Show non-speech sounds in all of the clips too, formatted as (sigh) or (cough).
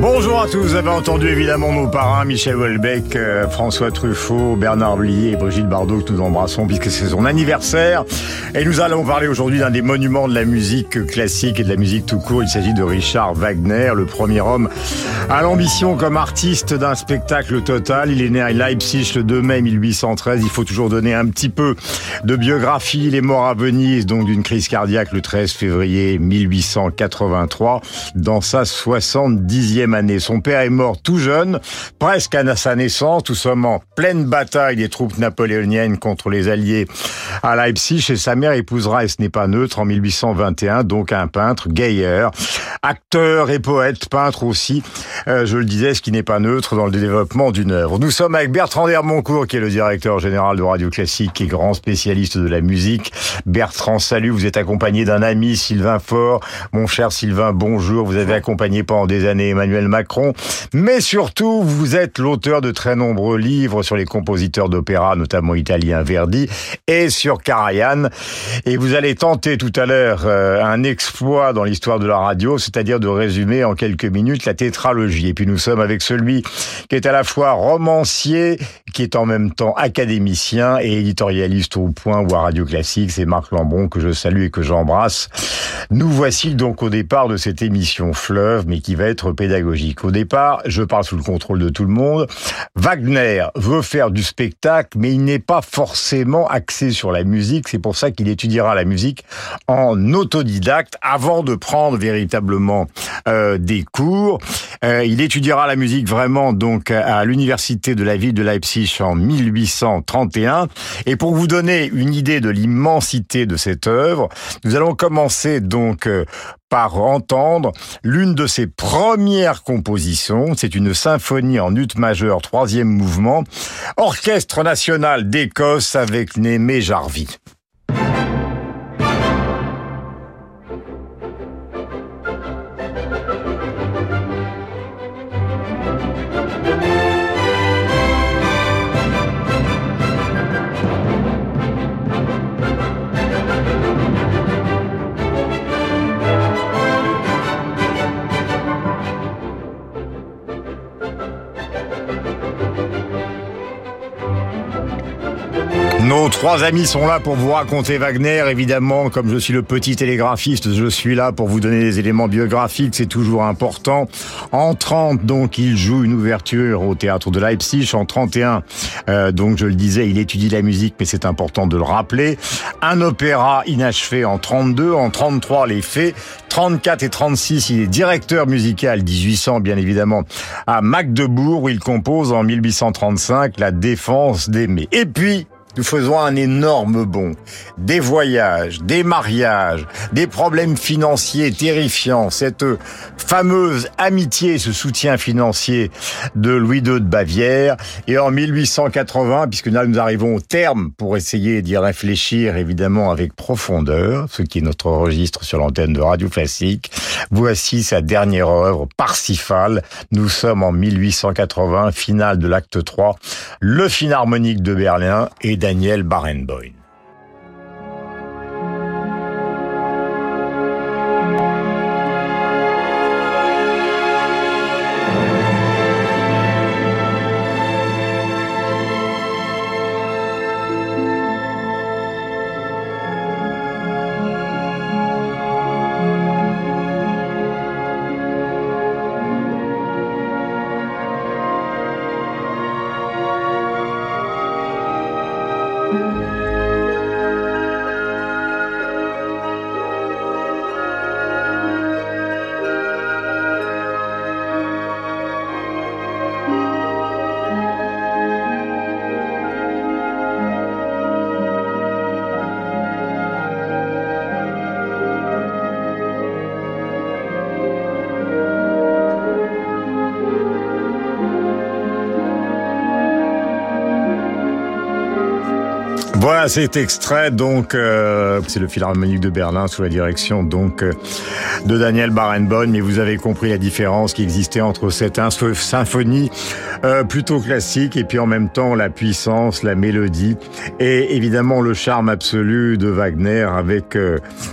Bonjour à tous, vous avez entendu évidemment nos parrains, Michel Houellebecq, euh, François Truffaut, Bernard Blier et Brigitte Bardot que nous embrassons puisque c'est son anniversaire. Et nous allons parler aujourd'hui d'un des monuments de la musique classique et de la musique tout court. Il s'agit de Richard Wagner, le premier homme à l'ambition comme artiste d'un spectacle total. Il est né à Leipzig le 2 mai 1813. Il faut toujours donner un petit peu de biographie. Il est mort à Venise, donc d'une crise cardiaque le 13 février 1883, dans sa 70e année. Son père est mort tout jeune, presque à sa naissance. Nous sommes en pleine bataille des troupes napoléoniennes contre les Alliés à Leipzig et sa mère épousera, et ce n'est pas neutre, en 1821, donc un peintre, Geyer, acteur et poète, peintre aussi, euh, je le disais, ce qui n'est pas neutre dans le développement d'une œuvre. Nous sommes avec Bertrand Dermoncourt, qui est le directeur général de Radio Classique et grand spécialiste de la musique. Bertrand, salut, vous êtes accompagné d'un ami, Sylvain Faure. Mon cher Sylvain, bonjour. Vous avez accompagné pendant des années Emmanuel Macron, mais surtout, vous êtes l'auteur de très nombreux livres sur les compositeurs d'opéra, notamment italiens Verdi, et sur Karajan. Et vous allez tenter tout à l'heure euh, un exploit dans l'histoire de la radio, c'est-à-dire de résumer en quelques minutes la tétralogie. Et puis nous sommes avec celui qui est à la fois romancier, qui est en même temps académicien et éditorialiste au point ou à Radio Classique. C'est Marc Lambron que je salue et que j'embrasse. Nous voici donc au départ de cette émission Fleuve, mais qui va être pédagogique. Au départ, je parle sous le contrôle de tout le monde. Wagner veut faire du spectacle, mais il n'est pas forcément axé sur la musique. C'est pour ça qu'il étudiera la musique en autodidacte avant de prendre véritablement euh, des cours. Euh, il étudiera la musique vraiment donc à l'université de la ville de Leipzig en 1831. Et pour vous donner une idée de l'immensité de cette œuvre, nous allons commencer donc euh, par entendre l'une de ses premières compositions. C'est une symphonie en ut majeur, troisième mouvement, Orchestre national d'Écosse avec Némé Jarvie. Nos trois amis sont là pour vous raconter Wagner, évidemment, comme je suis le petit télégraphiste, je suis là pour vous donner des éléments biographiques, c'est toujours important. En 30, donc, il joue une ouverture au théâtre de Leipzig. En 31, euh, donc, je le disais, il étudie la musique, mais c'est important de le rappeler. Un opéra inachevé en 32, en 33, les faits. 34 et 36, il est directeur musical, 1800 bien évidemment, à Magdebourg, où il compose en 1835 la défense d'aimer. Et puis, nous faisons un énorme bond. Des voyages, des mariages, des problèmes financiers terrifiants. Cette fameuse amitié, ce soutien financier de Louis II de Bavière. Et en 1880, puisque là nous arrivons au terme pour essayer d'y réfléchir évidemment avec profondeur, ce qui est notre registre sur l'antenne de Radio Classique, voici sa dernière œuvre, Parsifal. Nous sommes en 1880, finale de l'acte 3, le Philharmonique de Berlin et Daniel Barenboim. Cet extrait, donc, euh, c'est le Philharmonique de Berlin sous la direction donc euh, de Daniel Barenboim. Mais vous avez compris la différence qui existait entre cette symphonie euh, plutôt classique et puis en même temps la puissance, la mélodie et évidemment le charme absolu de Wagner avec,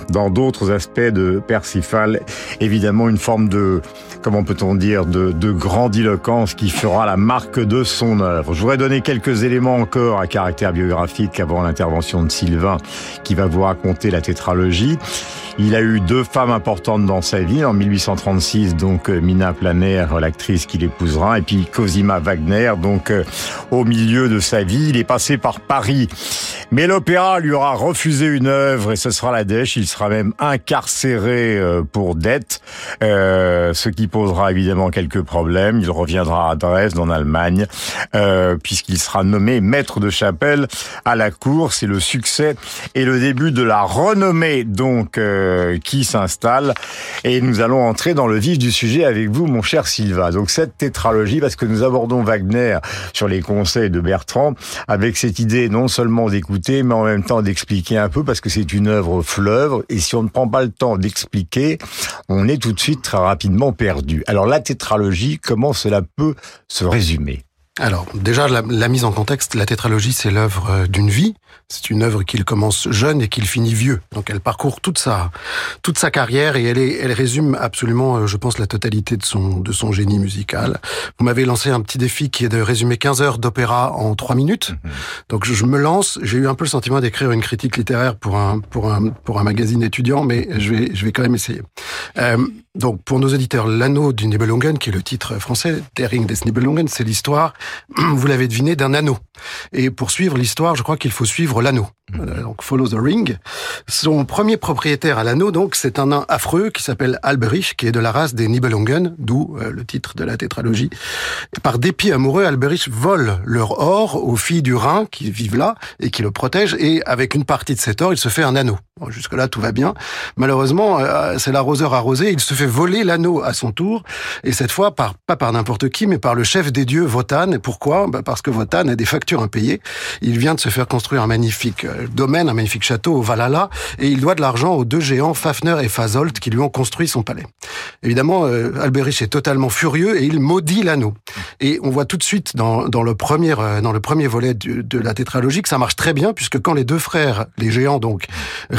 dans d'autres aspects de Persifal, évidemment une forme de comment peut-on dire, de, de, grandiloquence qui fera la marque de son œuvre. Je voudrais donner quelques éléments encore à caractère biographique avant l'intervention de Sylvain qui va vous raconter la tétralogie. Il a eu deux femmes importantes dans sa vie. En 1836, donc euh, Mina Planer, l'actrice qu'il épousera, et puis Cosima Wagner, donc euh, au milieu de sa vie. Il est passé par Paris. Mais l'opéra lui aura refusé une œuvre et ce sera la dèche. Il sera même incarcéré euh, pour dette, ce qui posera évidemment quelques problèmes. Il reviendra à Dresde, en Allemagne, puisqu'il sera nommé maître de chapelle à la cour. C'est le succès et le début de la renommée donc euh, qui s'installe. Et nous allons entrer dans le vif du sujet avec vous, mon cher Silva. Donc cette tétralogie, parce que nous abordons Wagner sur les conseils de Bertrand, avec cette idée non seulement d'écouter, mais en même temps d'expliquer un peu, parce que c'est une œuvre fleuve, et si on ne prend pas le temps d'expliquer, on est tout de suite très rapidement perdu. Alors la tétralogie, comment cela peut se résumer? Alors déjà la, mise en contexte, la tétralogie c'est l'œuvre euh, d'une vie, c'est une œuvre qu'il commence jeune et qu'il finit vieux. Donc elle parcourt toute sa toute sa carrière et elle est elle résume absolument euh, je pense la totalité de son de son génie musical. Vous m'avez lancé un petit défi qui est de résumer 15 heures d'opéra en 3 minutes. Mhm. Donc je me lance, j'ai eu un peu le sentiment d'écrire une critique littéraire pour un pour un pour un magazine étudiant mais je vais je vais quand même essayer. Euh, donc, pour nos auditeurs, l'anneau du Nibelungen, qui est le titre français, Der Ring des Nibelungen, c'est l'histoire, (clears throat) vous l'avez deviné, d'un anneau. Et pour suivre l'histoire, je crois qu'il faut suivre l'anneau. Euh, donc Follow the Ring. Son premier propriétaire à l'anneau, donc, c'est un nain affreux qui s'appelle Alberich, qui est de la race des Nibelungen, d'où euh, le titre de la tétralogie. par dépit amoureux, Alberich vole leur or aux filles du Rhin qui vivent là et qui le protègent, et avec une partie de cet or, il se fait un anneau. Jusque-là, tout va bien. Malheureusement, euh, c'est l'arroseur arrosé, il se fait voler l'anneau à son tour, et cette fois, par, pas par n'importe qui, mais par le chef des dieux, Votan. Pourquoi? Bah Parce que Votan a des factures impayées. Il vient de se faire construire un magnifique domaine, un magnifique château au Valhalla, et il doit de l'argent aux deux géants Fafner et Fasolt qui lui ont construit son palais. Évidemment, euh, Alberich est totalement furieux et il maudit l'anneau. Et on voit tout de suite dans, dans le premier euh, dans le premier volet de, de, la tétralogie que ça marche très bien puisque quand les deux frères, les géants donc,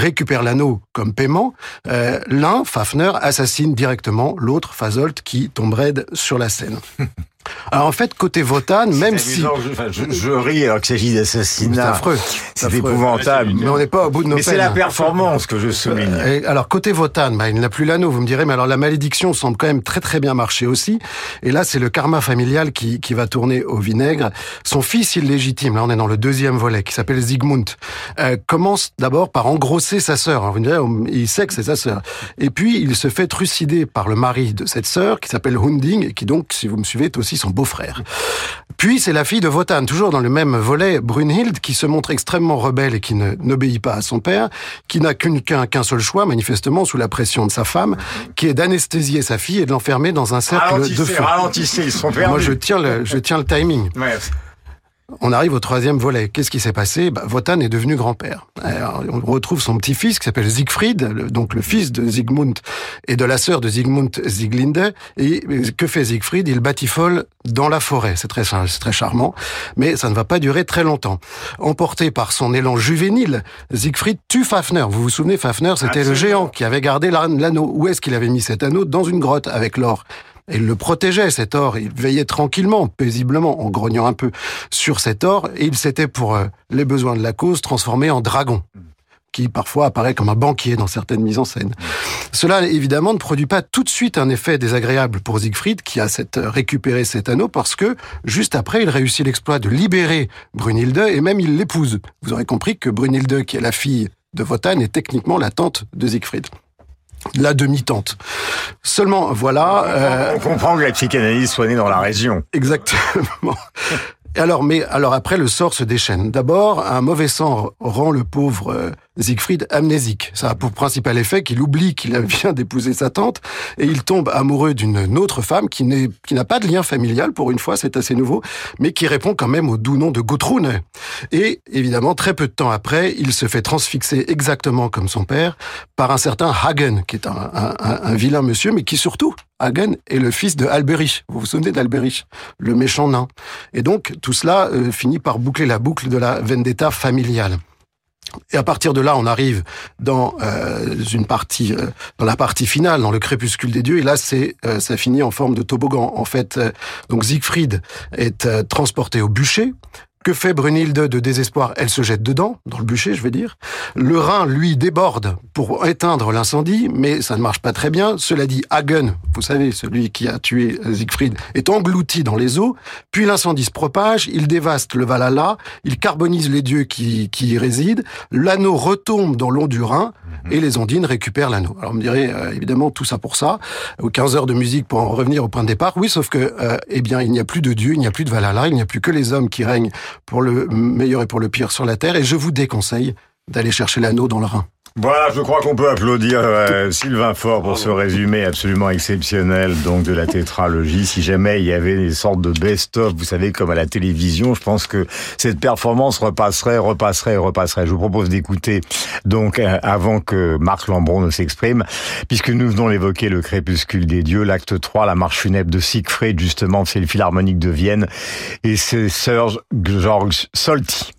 récupèrent l'anneau comme paiement, euh, l'un, Fafner, assassine directement l'autre, Fasolt, qui tombe raide sur la scène. (laughs) Alors en fait, côté Votan, même si... je, ris alors qu'il s'agit d'assassinat. C'est affreux. C'est épouvantable. Mais on n'est pas au bout de nos Mais c'est la performance que je souligne. alors côté Votan, bah, il n'a plus l'anneau, vous me direz, mais alors la malédiction semble quand même très très bien marcher aussi. Et là, c'est le karma familial qui, qui va tourner au vinaigre. Son fils illégitime, là on est dans le deuxième volet, qui s'appelle Zygmunt, euh, commence d'abord par engrosser sa sœur. Vous me direz, il sait que c'est sa sœur. Et puis, il se fait trucider par le mari de cette sœur, qui s'appelle Hunding, et qui donc, si vous me suivez, est aussi son beau-frère. Puis c'est la fille de Wotan, toujours dans le même volet, Brunhild, qui se montre extrêmement rebelle et qui n'obéit pas à son père, qui n'a qu'un seul choix, manifestement, sous la pression de sa femme, qui est d'anesthésier sa fille et de l'enfermer dans un cercle de feu. Ralentissez, ils sont perdus. Moi, je tiens le, je tiens le timing. On arrive au troisième volet. Qu'est-ce qui s'est passé? Bah, Wotan est devenu grand-père. On retrouve son petit-fils qui s'appelle Siegfried, donc le fils de Siegmund et de la sœur de Siegmund, Sieglinde. Et que fait Siegfried? Il batifole dans la forêt. C'est très, très charmant, mais ça ne va pas durer très longtemps. Emporté par son élan juvénile, Siegfried tue Fafner. Vous vous souvenez, Fafner, c'était le géant qui avait gardé l'anneau. Où est-ce qu'il avait mis cet anneau? Dans une grotte avec l'or il le protégeait, cet or. Il veillait tranquillement, paisiblement, en grognant un peu sur cet or. Et il s'était, pour euh, les besoins de la cause, transformé en dragon qui parfois apparaît comme un banquier dans certaines mises en scène. Cela, évidemment, ne produit pas tout de suite un effet désagréable pour Siegfried, qui a cette, euh, récupéré cet anneau, parce que, juste après, il réussit l'exploit de libérer Brunhilde, et même il l'épouse. Vous aurez compris que Brunhilde, qui est la fille de Wotan, est techniquement la tante de Siegfried la demi-tente. Seulement, voilà. Euh, on comprend que la psychanalyse soit née dans la région. Exactement. Alors, mais alors après, le sort se déchaîne. D'abord, un mauvais sang rend le pauvre euh, Siegfried amnésique. Ça a pour principal effet qu'il oublie qu'il (laughs) vient d'épouser sa tante et il tombe amoureux d'une autre femme qui n'a pas de lien familial pour une fois, c'est assez nouveau, mais qui répond quand même au doux nom de Gudrun. Et évidemment, très peu de temps après, il se fait transfixer exactement comme son père par un certain Hagen, qui est un, un, un vilain monsieur, mais qui surtout Hagen est le fils de Alberich. Vous vous souvenez d'Alberich, le méchant nain? Et donc, tout cela euh, finit par boucler la boucle de la vendetta familiale. Et à partir de là, on arrive dans euh, une partie, euh, dans la partie finale, dans le crépuscule des dieux. Et là, c'est, euh, ça finit en forme de toboggan. En fait, euh, donc Siegfried est euh, transporté au bûcher. Que fait Brunhilde de désespoir? Elle se jette dedans, dans le bûcher, je veux dire. Le Rhin, lui, déborde pour éteindre l'incendie, mais ça ne marche pas très bien. Cela dit, Hagen, vous savez, celui qui a tué Siegfried, est englouti dans les eaux. Puis l'incendie se propage, il dévaste le Valhalla, il carbonise les dieux qui, qui y résident. L'anneau retombe dans l'eau du Rhin et les ondines récupèrent l'anneau. Alors on me dirait, euh, évidemment, tout ça pour ça. Ou 15 heures de musique pour en revenir au point de départ. Oui, sauf que, euh, eh bien, il n'y a plus de dieux, il n'y a plus de Valhalla, il n'y a plus que les hommes qui règnent pour le meilleur et pour le pire sur la Terre. Et je vous déconseille d'aller chercher l'anneau dans le Rhin. Voilà, je crois qu'on peut applaudir euh, Sylvain Faure pour ce résumé absolument exceptionnel donc de la tétralogie. Si jamais il y avait des sortes de best-of, vous savez, comme à la télévision, je pense que cette performance repasserait, repasserait, repasserait. Je vous propose d'écouter donc euh, avant que Marc Lambron ne s'exprime, puisque nous venons d'évoquer le crépuscule des dieux, l'acte 3, la marche funèbre de Siegfried, justement, c'est le Philharmonique de Vienne, et c'est Serge Georges Solti.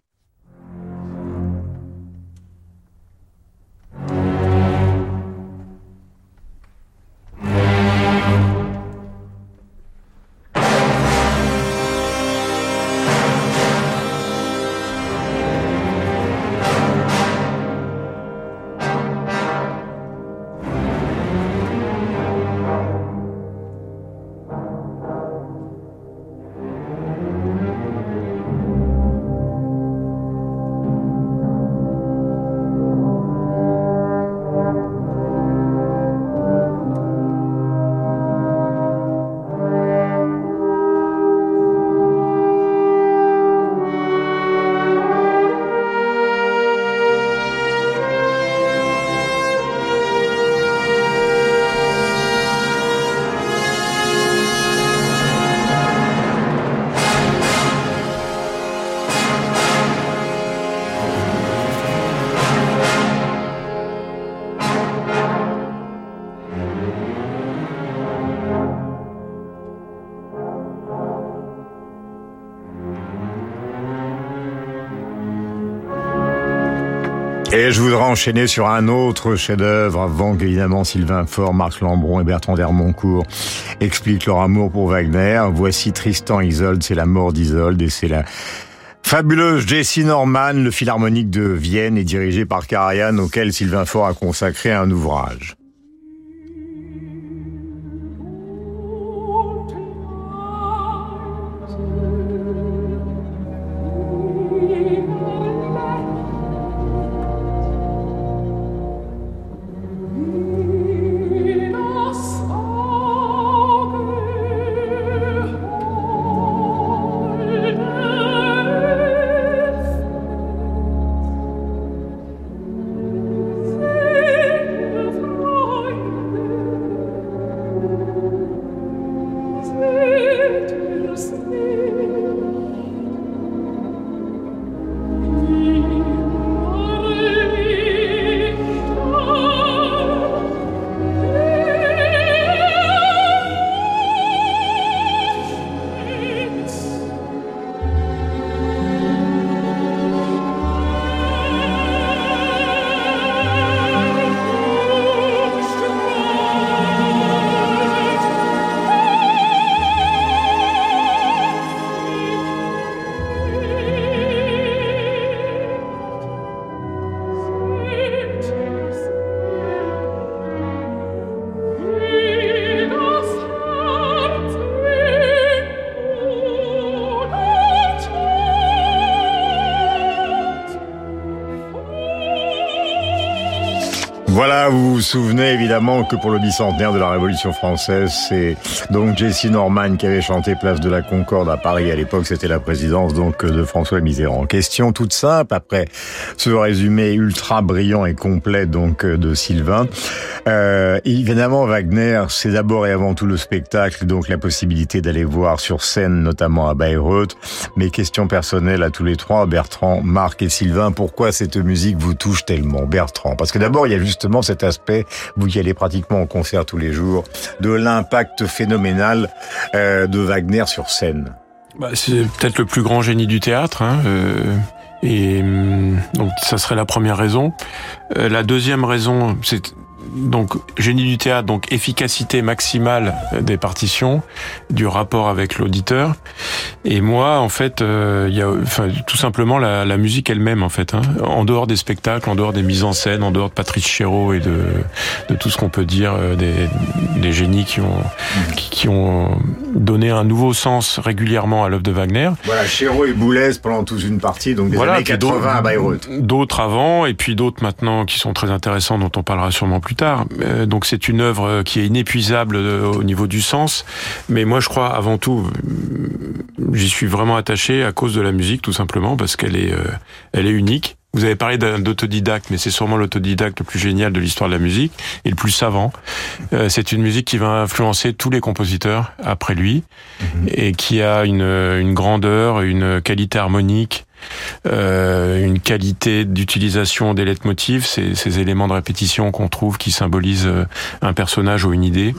Voudrais enchaîner sur un autre chef-d'œuvre avant qu'évidemment Sylvain Faure, Marc Lambron et Bertrand Dermoncourt expliquent leur amour pour Wagner. Voici Tristan Isolde, c'est la mort d'Isolde et c'est la fabuleuse Jessie Norman, le philharmonique de Vienne est dirigé par Karajan auquel Sylvain Faure a consacré un ouvrage. Souvenez évidemment que pour le bicentenaire de la Révolution française, c'est donc Jessie Norman qui avait chanté Place de la Concorde à Paris. À l'époque, c'était la présidence donc de François Mitterrand. Question toute simple après ce résumé ultra brillant et complet donc de Sylvain. Euh, évidemment, Wagner, c'est d'abord et avant tout le spectacle, donc la possibilité d'aller voir sur scène, notamment à Bayreuth. Mais question personnelle à tous les trois, Bertrand, Marc et Sylvain, pourquoi cette musique vous touche tellement, Bertrand? Parce que d'abord, il y a juste justement cet aspect, vous qui allez pratiquement en concert tous les jours, de l'impact phénoménal euh, de Wagner sur scène. Bah, c'est peut-être le plus grand génie du théâtre. Hein, euh, et hum, donc ça serait la première raison. Euh, la deuxième raison, c'est donc génie du théâtre, donc efficacité maximale des partitions, du rapport avec l'auditeur. Et moi, en fait, euh, il y a enfin, tout simplement la, la musique elle-même, en fait. Hein. En dehors des spectacles, en dehors des mises en scène, en dehors de Patrice Chéreau et de, de tout ce qu'on peut dire euh, des, des génies qui ont, qui, qui, ont donné un nouveau sens régulièrement à l'œuvre de Wagner. Voilà, Chéreau et Boulez pendant toute une partie, donc des voilà, années 80 à Bayreuth. D'autres avant, et puis d'autres maintenant qui sont très intéressants, dont on parlera sûrement plus tard. Euh, donc c'est une œuvre qui est inépuisable euh, au niveau du sens, mais moi je crois avant tout, euh, j'y suis vraiment attaché à cause de la musique tout simplement parce qu'elle est, elle est unique. Vous avez parlé d'autodidacte, mais c'est sûrement l'autodidacte le plus génial de l'histoire de la musique et le plus savant. c'est une musique qui va influencer tous les compositeurs après lui mm-hmm. et qui a une, une grandeur, une qualité harmonique euh, une qualité d'utilisation des leitmotivs, ces, ces éléments de répétition qu'on trouve qui symbolisent euh, un personnage ou une idée,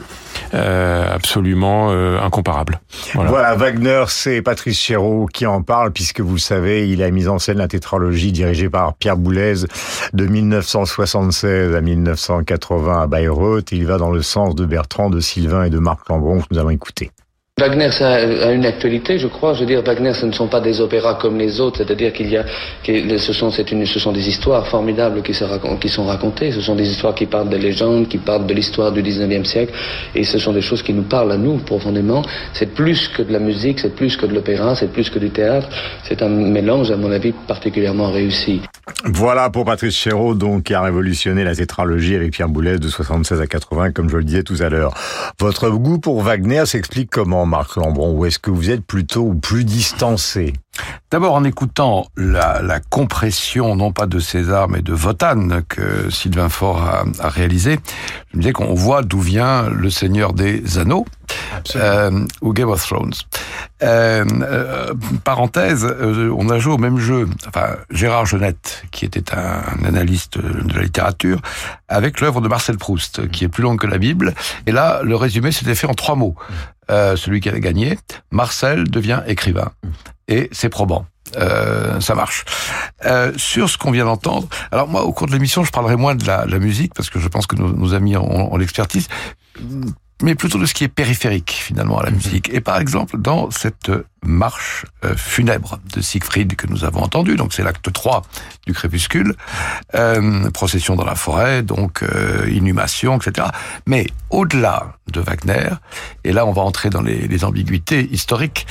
euh, absolument euh, incomparable. Voilà. voilà Wagner, c'est Patrice Chéreau qui en parle, puisque vous le savez, il a mis en scène la tétralogie dirigée par Pierre Boulez de 1976 à 1980 à Bayreuth. Il va dans le sens de Bertrand, de Sylvain et de Marc Lambron que nous allons écouter. Wagner, ça a une actualité, je crois. Je veux dire, Wagner, ce ne sont pas des opéras comme les autres. C'est-à-dire qu'il y a, ce sont, ce sont des histoires formidables qui, se qui sont racontées. Ce sont des histoires qui parlent de légendes, qui parlent de l'histoire du 19e siècle. Et ce sont des choses qui nous parlent à nous profondément. C'est plus que de la musique, c'est plus que de l'opéra, c'est plus que du théâtre. C'est un mélange, à mon avis, particulièrement réussi. Voilà pour Patrice Chéreau, donc, qui a révolutionné la tétralogie avec Pierre Boulez de 76 à 80, comme je le disais tout à l'heure. Votre goût pour Wagner s'explique comment Marc Lambron, ou est-ce que vous êtes plutôt plus distancé? D'abord en écoutant la, la, compression, non pas de César, mais de Votan que Sylvain Faure a, a réalisé, je me disais qu'on voit d'où vient le Seigneur des Anneaux euh, ou Game of Thrones. Euh, euh, parenthèse, euh, on a joué au même jeu, enfin Gérard Genette, qui était un, un analyste de la littérature, avec l'œuvre de Marcel Proust, qui est plus longue que la Bible. Et là, le résumé s'était fait en trois mots. Euh, celui qui avait gagné, Marcel devient écrivain et c'est probant. Euh, ça marche. Euh, sur ce qu'on vient d'entendre, alors moi au cours de l'émission je parlerai moins de la, musique parce que je pense que nos, nos amis ont, ont l'expertise mais plutôt de ce qui est périphérique finalement à la mhm. musique. Et par exemple, dans cette marche euh, funèbre de Siegfried que nous avons entendu, donc c'est l'acte 3 du crépuscule, euh, procession dans la forêt, donc euh, inhumation, etc. Mais au-delà de Wagner, et là on va entrer dans les, les ambiguïtés historiques,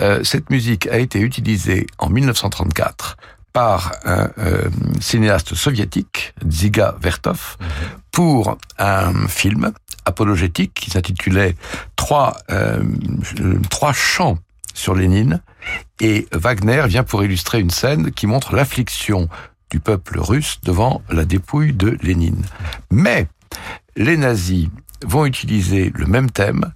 euh, cette musique a été utilisée en 1934 par un euh, cinéaste soviétique, Dziga Vertov, mhm. pour un film apologétique qui s'intitulait trois, euh, trois chants sur Lénine. Et Wagner vient pour illustrer une scène qui montre l'affliction du peuple russe devant la dépouille de Lénine. Mais les nazis vont utiliser le même thème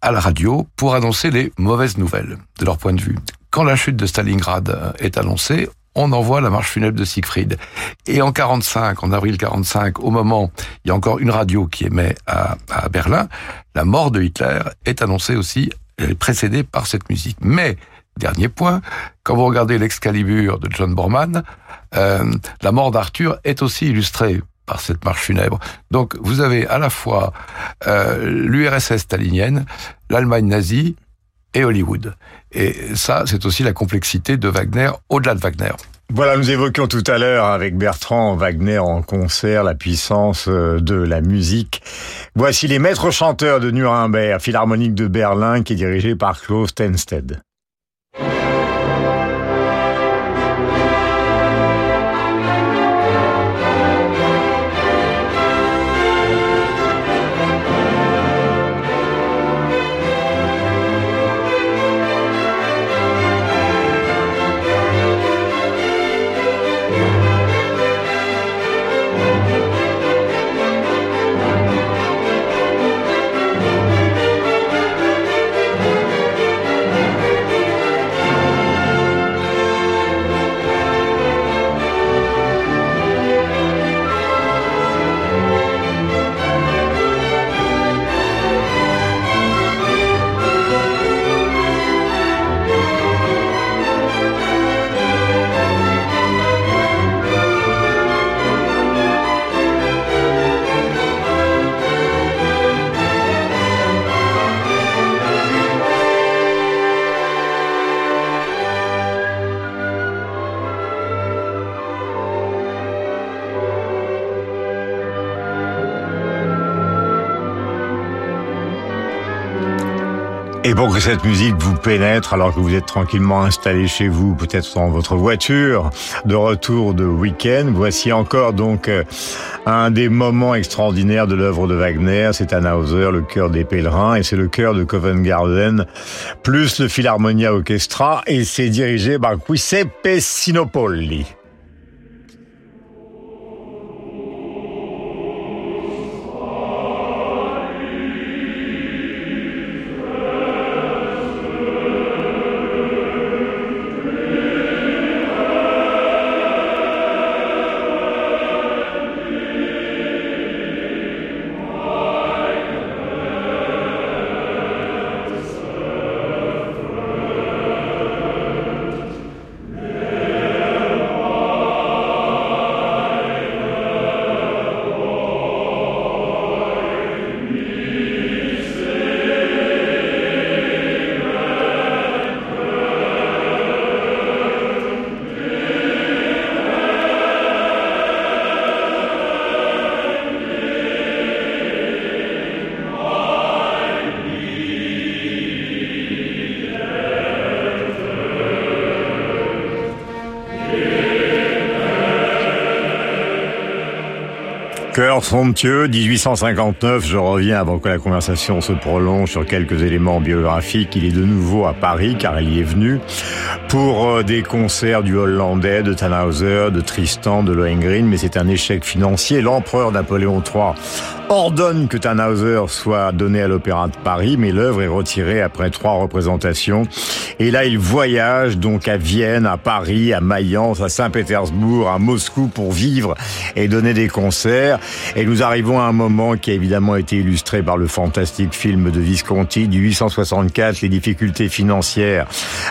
à la radio pour annoncer les mauvaises nouvelles de leur point de vue. Quand la chute de Stalingrad est annoncée, on envoie la marche funèbre de Siegfried. Et en 45, en avril 45, au moment, il y a encore une radio qui émet à, à Berlin, la mort de Hitler est annoncée aussi, est précédée par cette musique. Mais, dernier point, quand vous regardez l'Excalibur de John Borman, euh, la mort d'Arthur est aussi illustrée par cette marche funèbre. Donc vous avez à la fois euh, l'URSS stalinienne, l'Allemagne nazie et Hollywood. Et ça, c'est aussi la complexité de Wagner au-delà de Wagner. Voilà, nous évoquions tout à l'heure avec Bertrand Wagner en concert la puissance euh, de la musique. Voici les maîtres chanteurs de Nuremberg, Philharmonique de Berlin, qui est dirigé par Klaus Tenstedt. Et pour que cette musique vous pénètre alors que vous êtes tranquillement installé chez vous, peut-être dans votre voiture, de retour de week-end, voici encore donc euh, un des moments extraordinaires de l'œuvre de Wagner. C'est Tannhauser, le cœur des pèlerins, et c'est le cœur de Covent Garden, plus le Philharmonia Orchestra, et c'est dirigé par Giuseppe Sinopoli. Cœur somptueux, 1859, je reviens avant que la conversation se prolonge sur quelques éléments biographiques. Il est de nouveau à Paris car il y est venu pour euh, des concerts du Hollandais, de Tannhauser, de Tristan, de Lohengrin, mais c'est un échec financier. L'empereur Napoléon III ordonne que Tannhauser soit donné à l'Opéra de Paris, mais l'œuvre est retirée après trois représentations. Et là, il voyage donc à Vienne, à Paris, à Mayence, à Saint-Pétersbourg, à Moscou pour vivre et donner des concerts. Et nous arrivons à un moment qui a évidemment été illustré par le fantastique film de Visconti du 864. Les difficultés financières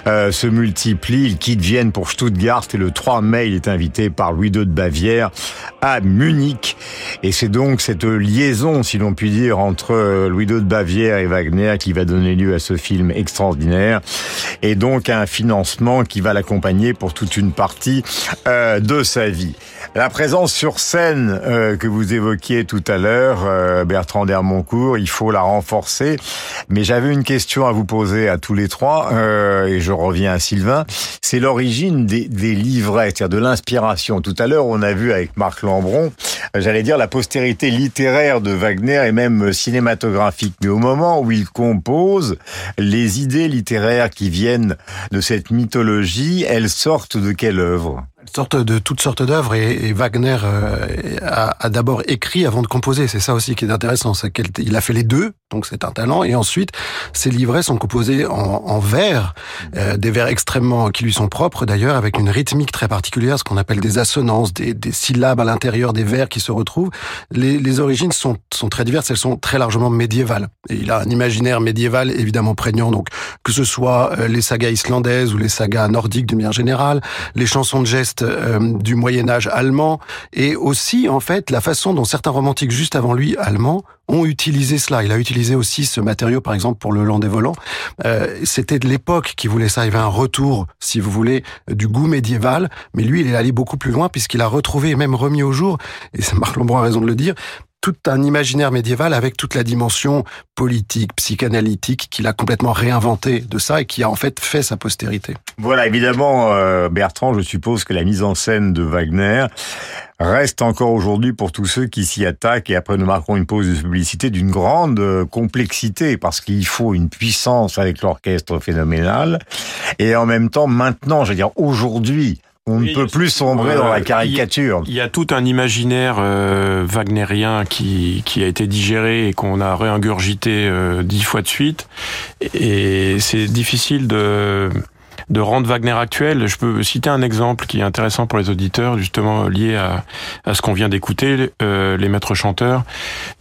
euh, se multiplient. Il quitte Vienne pour Stuttgart et le 3 mai, il est invité par Louis II de Bavière à Munich. Et c'est donc cette liaison, si l'on peut dire, entre euh, Louis II de Bavière et Wagner qui va donner lieu à ce film extraordinaire. Et donc un financement qui va l'accompagner pour toute une partie euh, de sa vie. La présence sur scène euh, que vous évoquiez tout à l'heure, euh, Bertrand Dermoncourt, il faut la renforcer. Mais j'avais une question à vous poser à tous les trois, euh, et je reviens à Sylvain. C'est l'origine des, des livrets, c'est-à-dire de l'inspiration. Tout à l'heure, on a vu avec Marc Lambron, j'allais dire la postérité littéraire de Wagner et même cinématographique. Mais au moment où il compose, les idées littéraires qui viennent de cette mythologie, elles sortent de quelle œuvre? Sorte de toutes sortes d'œuvres et, et, Wagner euh, a, a d'abord écrit avant de composer. C'est ça aussi qui est intéressant, c'est qu'il a fait les deux, donc c'est un talent. Et ensuite, ses livrets sont composés en, en vers, euh, des vers extrêmement qui lui sont propres d'ailleurs, avec une rythmique très particulière, ce qu'on appelle des assonances, des, des syllabes à l'intérieur des vers qui se retrouvent. Les, les origines sont, sont, très diverses, elles sont très largement médiévales. Et il a un imaginaire médiéval évidemment prégnant, donc que ce soit euh, les sagas islandaises ou les sagas nordiques de manière générale, les chansons de gestes euh, du Moyen Âge allemand, et aussi en fait la façon dont certains romantiques juste avant lui allemands ont utilisé cela. Il a utilisé aussi ce matériau, par exemple, pour le Land des volants. Euh, C'était de l'époque qui voulait ça. Il y avait un retour, si vous voulez, du goût médiéval. Mais lui, il est allé beaucoup plus loin puisqu'il a retrouvé et même remis au jour, et Marc Lombron a raison de le dire, tout un imaginaire médiéval avec toute la dimension politique, psychanalytique qu'il a complètement réinventé de ça et qui a en fait fait sa postérité. Voilà, évidemment, euh, Bertrand, je suppose que la mise en scène de Wagner reste encore aujourd'hui pour tous ceux qui s'y attaquent et après nous marquons une pause de publicité d'une grande euh, complexité parce qu'il faut une puissance avec l'orchestre phénoménal et en même temps maintenant, je veux dire aujourd'hui, on ne peut plus sombrer dans la caricature. Il y a tout un imaginaire euh, wagnérien qui, qui a été digéré et qu'on a réingurgité euh, dix fois de suite. Et c'est difficile de de rendre Wagner actuel. Je peux citer un exemple qui est intéressant pour les auditeurs, justement lié à, à ce qu'on vient d'écouter, euh, les maîtres chanteurs.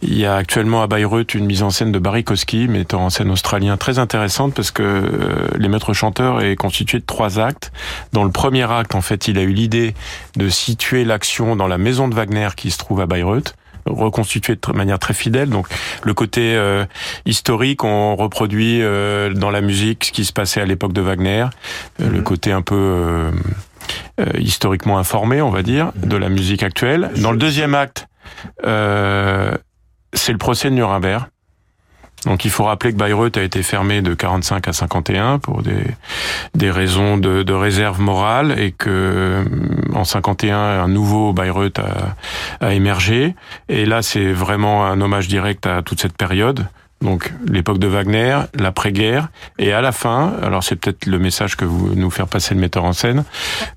Il y a actuellement à Bayreuth une mise en scène de Barry Kosky, mettant en scène australien très intéressante parce que euh, les maîtres chanteurs est constitué de trois actes. Dans le premier acte, en fait, il a eu l'idée de situer l'action dans la maison de Wagner qui se trouve à Bayreuth reconstitué de manière très fidèle. Donc le côté euh, historique, on reproduit euh, dans la musique ce qui se passait à l'époque de Wagner, euh, le côté un peu euh, euh, historiquement informé, on va dire, de la musique actuelle. Dans le deuxième acte, c'est le procès de Nuremberg. Donc il faut rappeler que Bayreuth a été fermé de 45 à 51 pour des, des raisons de, de réserve morale et que en 51 un nouveau Bayreuth a, a émergé. Et là c'est vraiment un hommage direct à toute cette période donc l'époque de Wagner, l'après-guerre, et à la fin, alors c'est peut-être le message que vous nous faire passer le metteur en scène,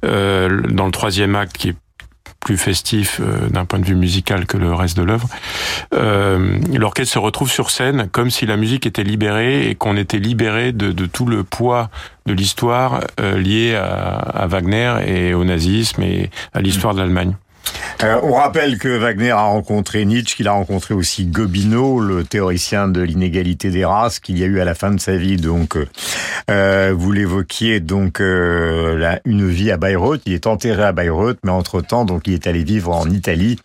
euh, dans le troisième acte qui est plus festif euh, d'un point de vue musical que le reste de l'œuvre. Euh, L'orchestre se retrouve sur scène comme si la musique était libérée et qu'on était libéré de, tout le poids de l'histoire euh, liée à, à, Wagner et au nazisme et à l'histoire de l'Allemagne. Euh, on rappelle que Wagner a rencontré Nietzsche, qu'il a rencontré aussi Gobineau, le théoricien de l'inégalité des races, qu'il y a eu à la fin de sa vie. Donc, euh, vous l'évoquiez, donc euh, la, une vie à Bayreuth. Il est enterré à Bayreuth, mais entre temps, donc il est allé vivre en Italie,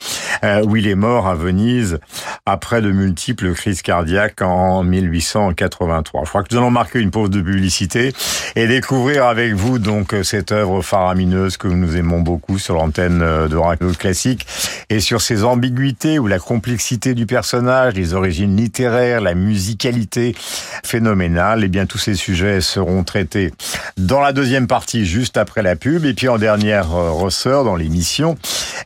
euh, où il est mort à Venise après de multiples crises cardiaques en 1883. Je crois que nous allons marquer une pause de publicité et découvrir avec vous donc cette œuvre faramineuse que nous aimons beaucoup sur l'antenne de Radio Classique et sur ses ambiguïtés ou la complexité du personnage, les origines littéraires, la musicalité phénoménale. Eh bien tous ces sujets seront traités dans la deuxième partie, juste après la pub, et puis en dernière ressort dans l'émission.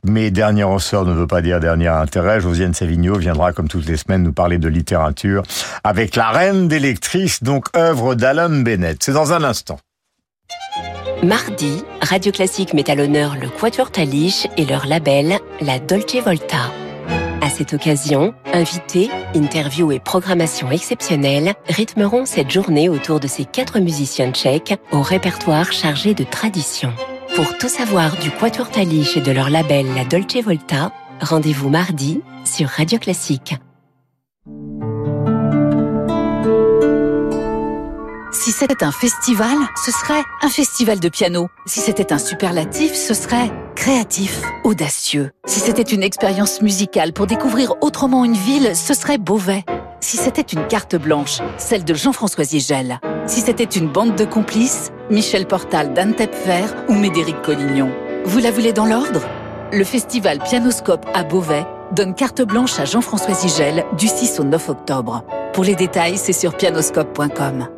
Mais dernier ressort ne veut pas dire dernier intérêt. Josiane Savigno viendra, comme toutes les semaines, nous parler de littérature avec La Reine des lectrices, donc œuvre d'Alan Bennett. C'est dans un instant. Mardi, Radio Classique met à l'honneur le Quatuor Taliche et leur label, la Dolce Volta. À cette occasion, invités, interviews et programmation exceptionnelle rythmeront cette journée autour de ces quatre musiciens tchèques au répertoire chargé de tradition. Pour tout savoir du Quatuor Taliche et de leur label La Dolce Volta, rendez-vous mardi sur Radio Classique. Si c'était un festival, ce serait un festival de piano. Si c'était un superlatif, ce serait créatif, audacieux. Si c'était une expérience musicale pour découvrir autrement une ville, ce serait Beauvais. Si c'était une carte blanche, celle de Jean-François Zigel. Si c'était une bande de complices, Michel Portal, Dan Tepfer ou Médéric Collignon. Vous la voulez dans l'ordre? Le festival Pianoscope à Beauvais donne carte blanche à Jean-François Zigel du 6 au 9 octobre. Pour les détails, c'est sur pianoscope.com.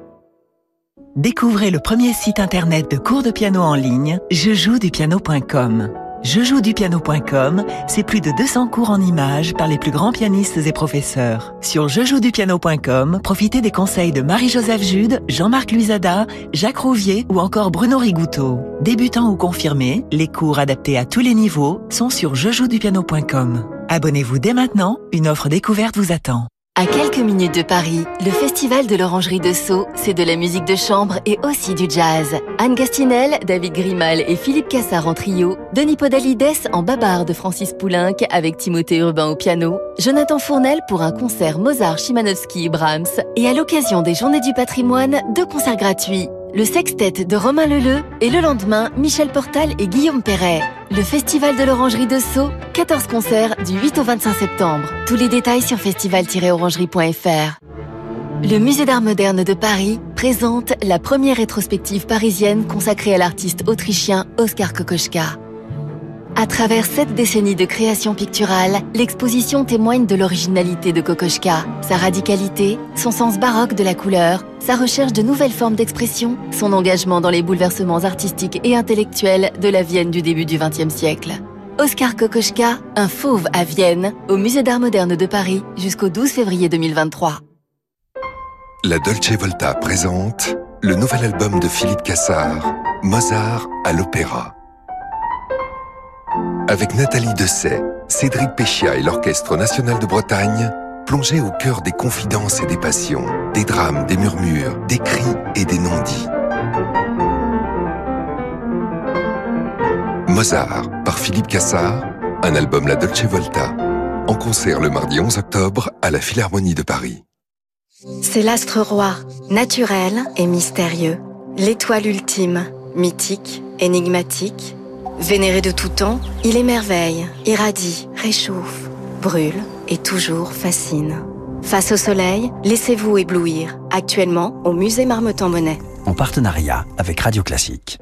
Découvrez le premier site internet de cours de piano en ligne, jejouedupiano.com. Jejouedupiano.com, c'est plus de 200 cours en images par les plus grands pianistes et professeurs. Sur jejouedupiano.com, profitez des conseils de Marie-Joseph Jude, Jean-Marc Luisada, Jacques Rouvier ou encore Bruno Rigouteau. Débutants ou confirmés, les cours adaptés à tous les niveaux sont sur jejouedupiano.com. Abonnez-vous dès maintenant, une offre découverte vous attend. À quelques minutes de Paris, le Festival de l'Orangerie de Sceaux, c'est de la musique de chambre et aussi du jazz. Anne Gastinel, David Grimal et Philippe Cassard en trio, Denis Podalides en babar de Francis Poulenc avec Timothée Urbain au piano, Jonathan Fournel pour un concert Mozart, Chimanowski et Brahms, et à l'occasion des Journées du patrimoine, deux concerts gratuits le sextet de Romain Leleu et le lendemain, Michel Portal et Guillaume Perret. Le Festival de l'Orangerie de Sceaux, 14 concerts du 8 au 25 septembre. Tous les détails sur festival-orangerie.fr. Le Musée d'Art Moderne de Paris présente la première rétrospective parisienne consacrée à l'artiste autrichien Oskar Kokoschka. À travers sept décennies de création picturale, l'exposition témoigne de l'originalité de Kokoschka, sa radicalité, son sens baroque de la couleur, sa recherche de nouvelles formes d'expression, son engagement dans les bouleversements artistiques et intellectuels de la Vienne du début du XXe siècle. Oscar Kokoschka, un fauve à Vienne, au Musée d'Art Moderne de Paris jusqu'au 12 février 2023. La Dolce Volta présente le nouvel album de Philippe Cassard, Mozart à l'opéra. Avec Nathalie Dessay, Cédric Péchia et l'Orchestre national de Bretagne, plongez au cœur des confidences et des passions, des drames, des murmures, des cris et des non-dits. Mozart par Philippe Cassard, un album La Dolce Volta, en concert le mardi 11 octobre à la Philharmonie de Paris. C'est l'astre roi, naturel et mystérieux, l'étoile ultime, mythique, énigmatique, Vénéré de tout temps, il émerveille, irradie, réchauffe, brûle et toujours fascine. Face au soleil, laissez-vous éblouir, actuellement au musée Marmottan-Monet. En partenariat avec Radio Classique.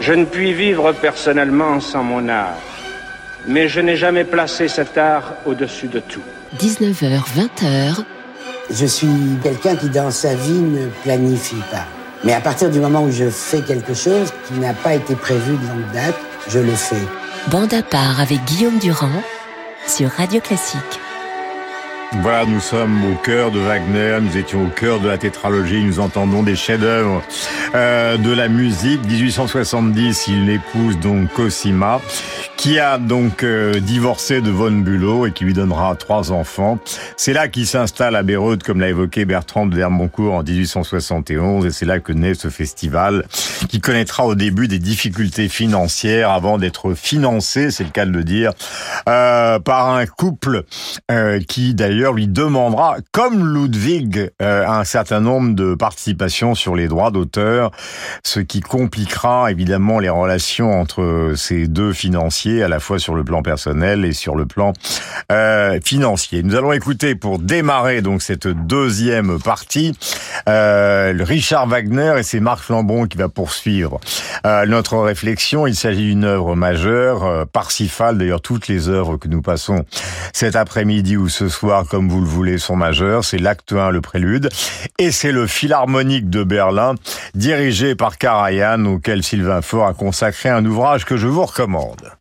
Je ne puis vivre personnellement sans mon art, mais je n'ai jamais placé cet art au-dessus de tout. 19h, 20h. Je suis quelqu'un qui dans sa vie ne planifie pas. Mais à partir du moment où je fais quelque chose qui n'a pas été prévu de longue date, je le fais. Bande à part avec Guillaume Durand sur Radio Classique. Voilà, nous sommes au cœur de Wagner, nous étions au cœur de la tétralogie, nous entendons des chefs-d'œuvre euh, de la musique. 1870, il épouse donc Cosima, qui a donc euh, divorcé de Von Bülow et qui lui donnera trois enfants. C'est là qu'il s'installe à Beyrouth, comme l'a évoqué Bertrand de Vermoncourt en 1871, et c'est là que naît ce festival, qui connaîtra au début des difficultés financières avant d'être financé, c'est le cas de le dire, euh, par un couple euh, qui d'ailleurs lui demandera, comme Ludwig, euh, un certain nombre de participations sur les droits d'auteur, ce qui compliquera évidemment les relations entre ces deux financiers, à la fois sur le plan personnel et sur le plan euh, financier. Nous allons écouter pour démarrer donc cette deuxième partie euh, Richard Wagner et c'est Marc Lambron qui va poursuivre notre réflexion. Il s'agit d'une œuvre majeure, Parsifal. D'ailleurs, toutes les œuvres que nous passons cet après-midi ou ce soir comme vous le voulez, sont majeurs. C'est l'acte 1, le prélude. Et c'est le Philharmonique de Berlin, dirigé par Karajan, auquel Sylvain Faure a consacré un ouvrage que je vous recommande.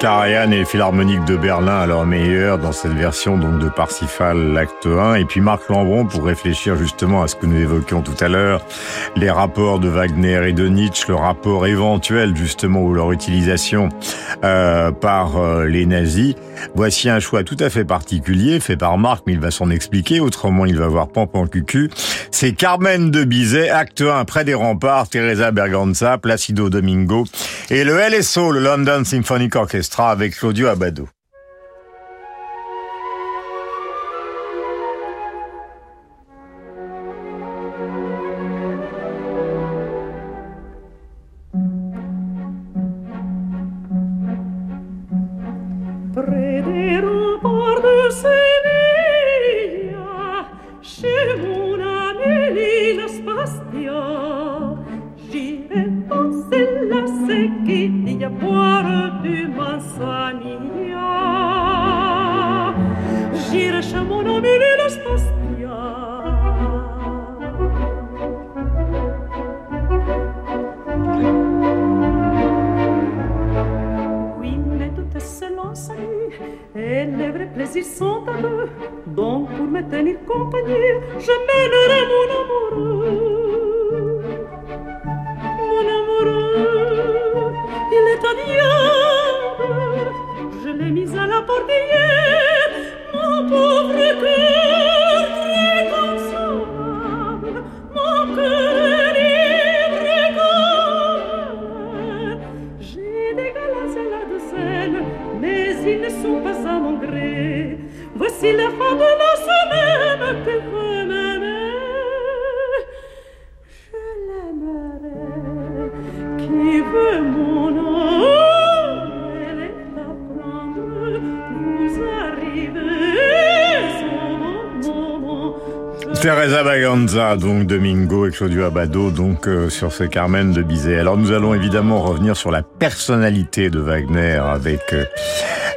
Karajan et Philharmonique de Berlin à leur meilleur dans cette version donc de Parsifal l'acte 1 et puis Marc Lambron pour réfléchir justement à ce que nous évoquions tout à l'heure les rapports de Wagner et de Nietzsche le rapport éventuel justement ou leur utilisation euh, par euh, les nazis. Voici un choix tout à fait particulier fait par Marc mais il va s'en expliquer. Autrement il va voir Pampan Cucu c'est Carmen de Bizet acte 1 près des remparts Teresa Berganza Placido Domingo et le LSO le London Symphonic Orchestra avec Claudio Abado. Donc Domingo et Claudio Abado, donc euh, sur ce Carmen de Bizet. Alors nous allons évidemment revenir sur la personnalité de Wagner avec euh,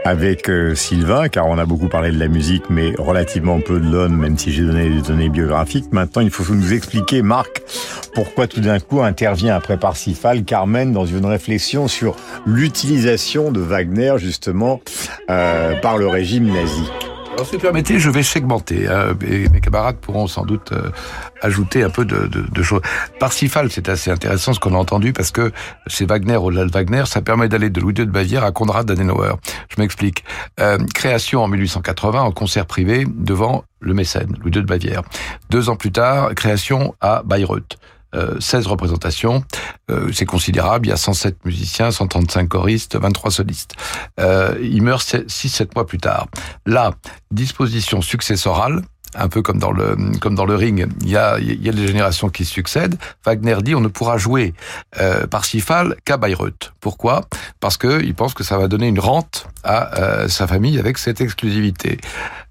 avec euh, Sylvain, car on a beaucoup parlé de la musique, mais relativement peu de l'homme, même si j'ai donné des données biographiques. Maintenant, il faut nous expliquer, Marc, pourquoi tout d'un coup intervient après Parsifal Carmen dans une réflexion sur l'utilisation de Wagner justement par le régime nazi. Alors, si vous permettez, je vais segmenter. hein, et mes camarades pourront sans doute euh, ajouter un peu de, de, de choses. Parsifal, c'est assez intéressant ce qu'on a entendu parce que c'est Wagner au-delà de Wagner, ça permet d'aller de Louis II de Bavière à Konrad Adenauer. Je m'explique. Euh, création en 1880 en concert privé devant le mécène, Louis II de Bavière. Deux ans plus tard, création à Bayreuth. Euh, 16 représentations, euh, c'est considérable, il y a 107 musiciens, 135 choristes, 23 solistes. Euh, il meurt 6-7 mois plus tard. Là, disposition successorale, un peu comme dans le comme dans le ring, il y a il y a des générations qui succèdent. Wagner dit on ne pourra jouer euh, Parsifal qu'à Bayreuth. Pourquoi? Parce que il pense que ça va donner une rente à euh, sa famille avec cette exclusivité.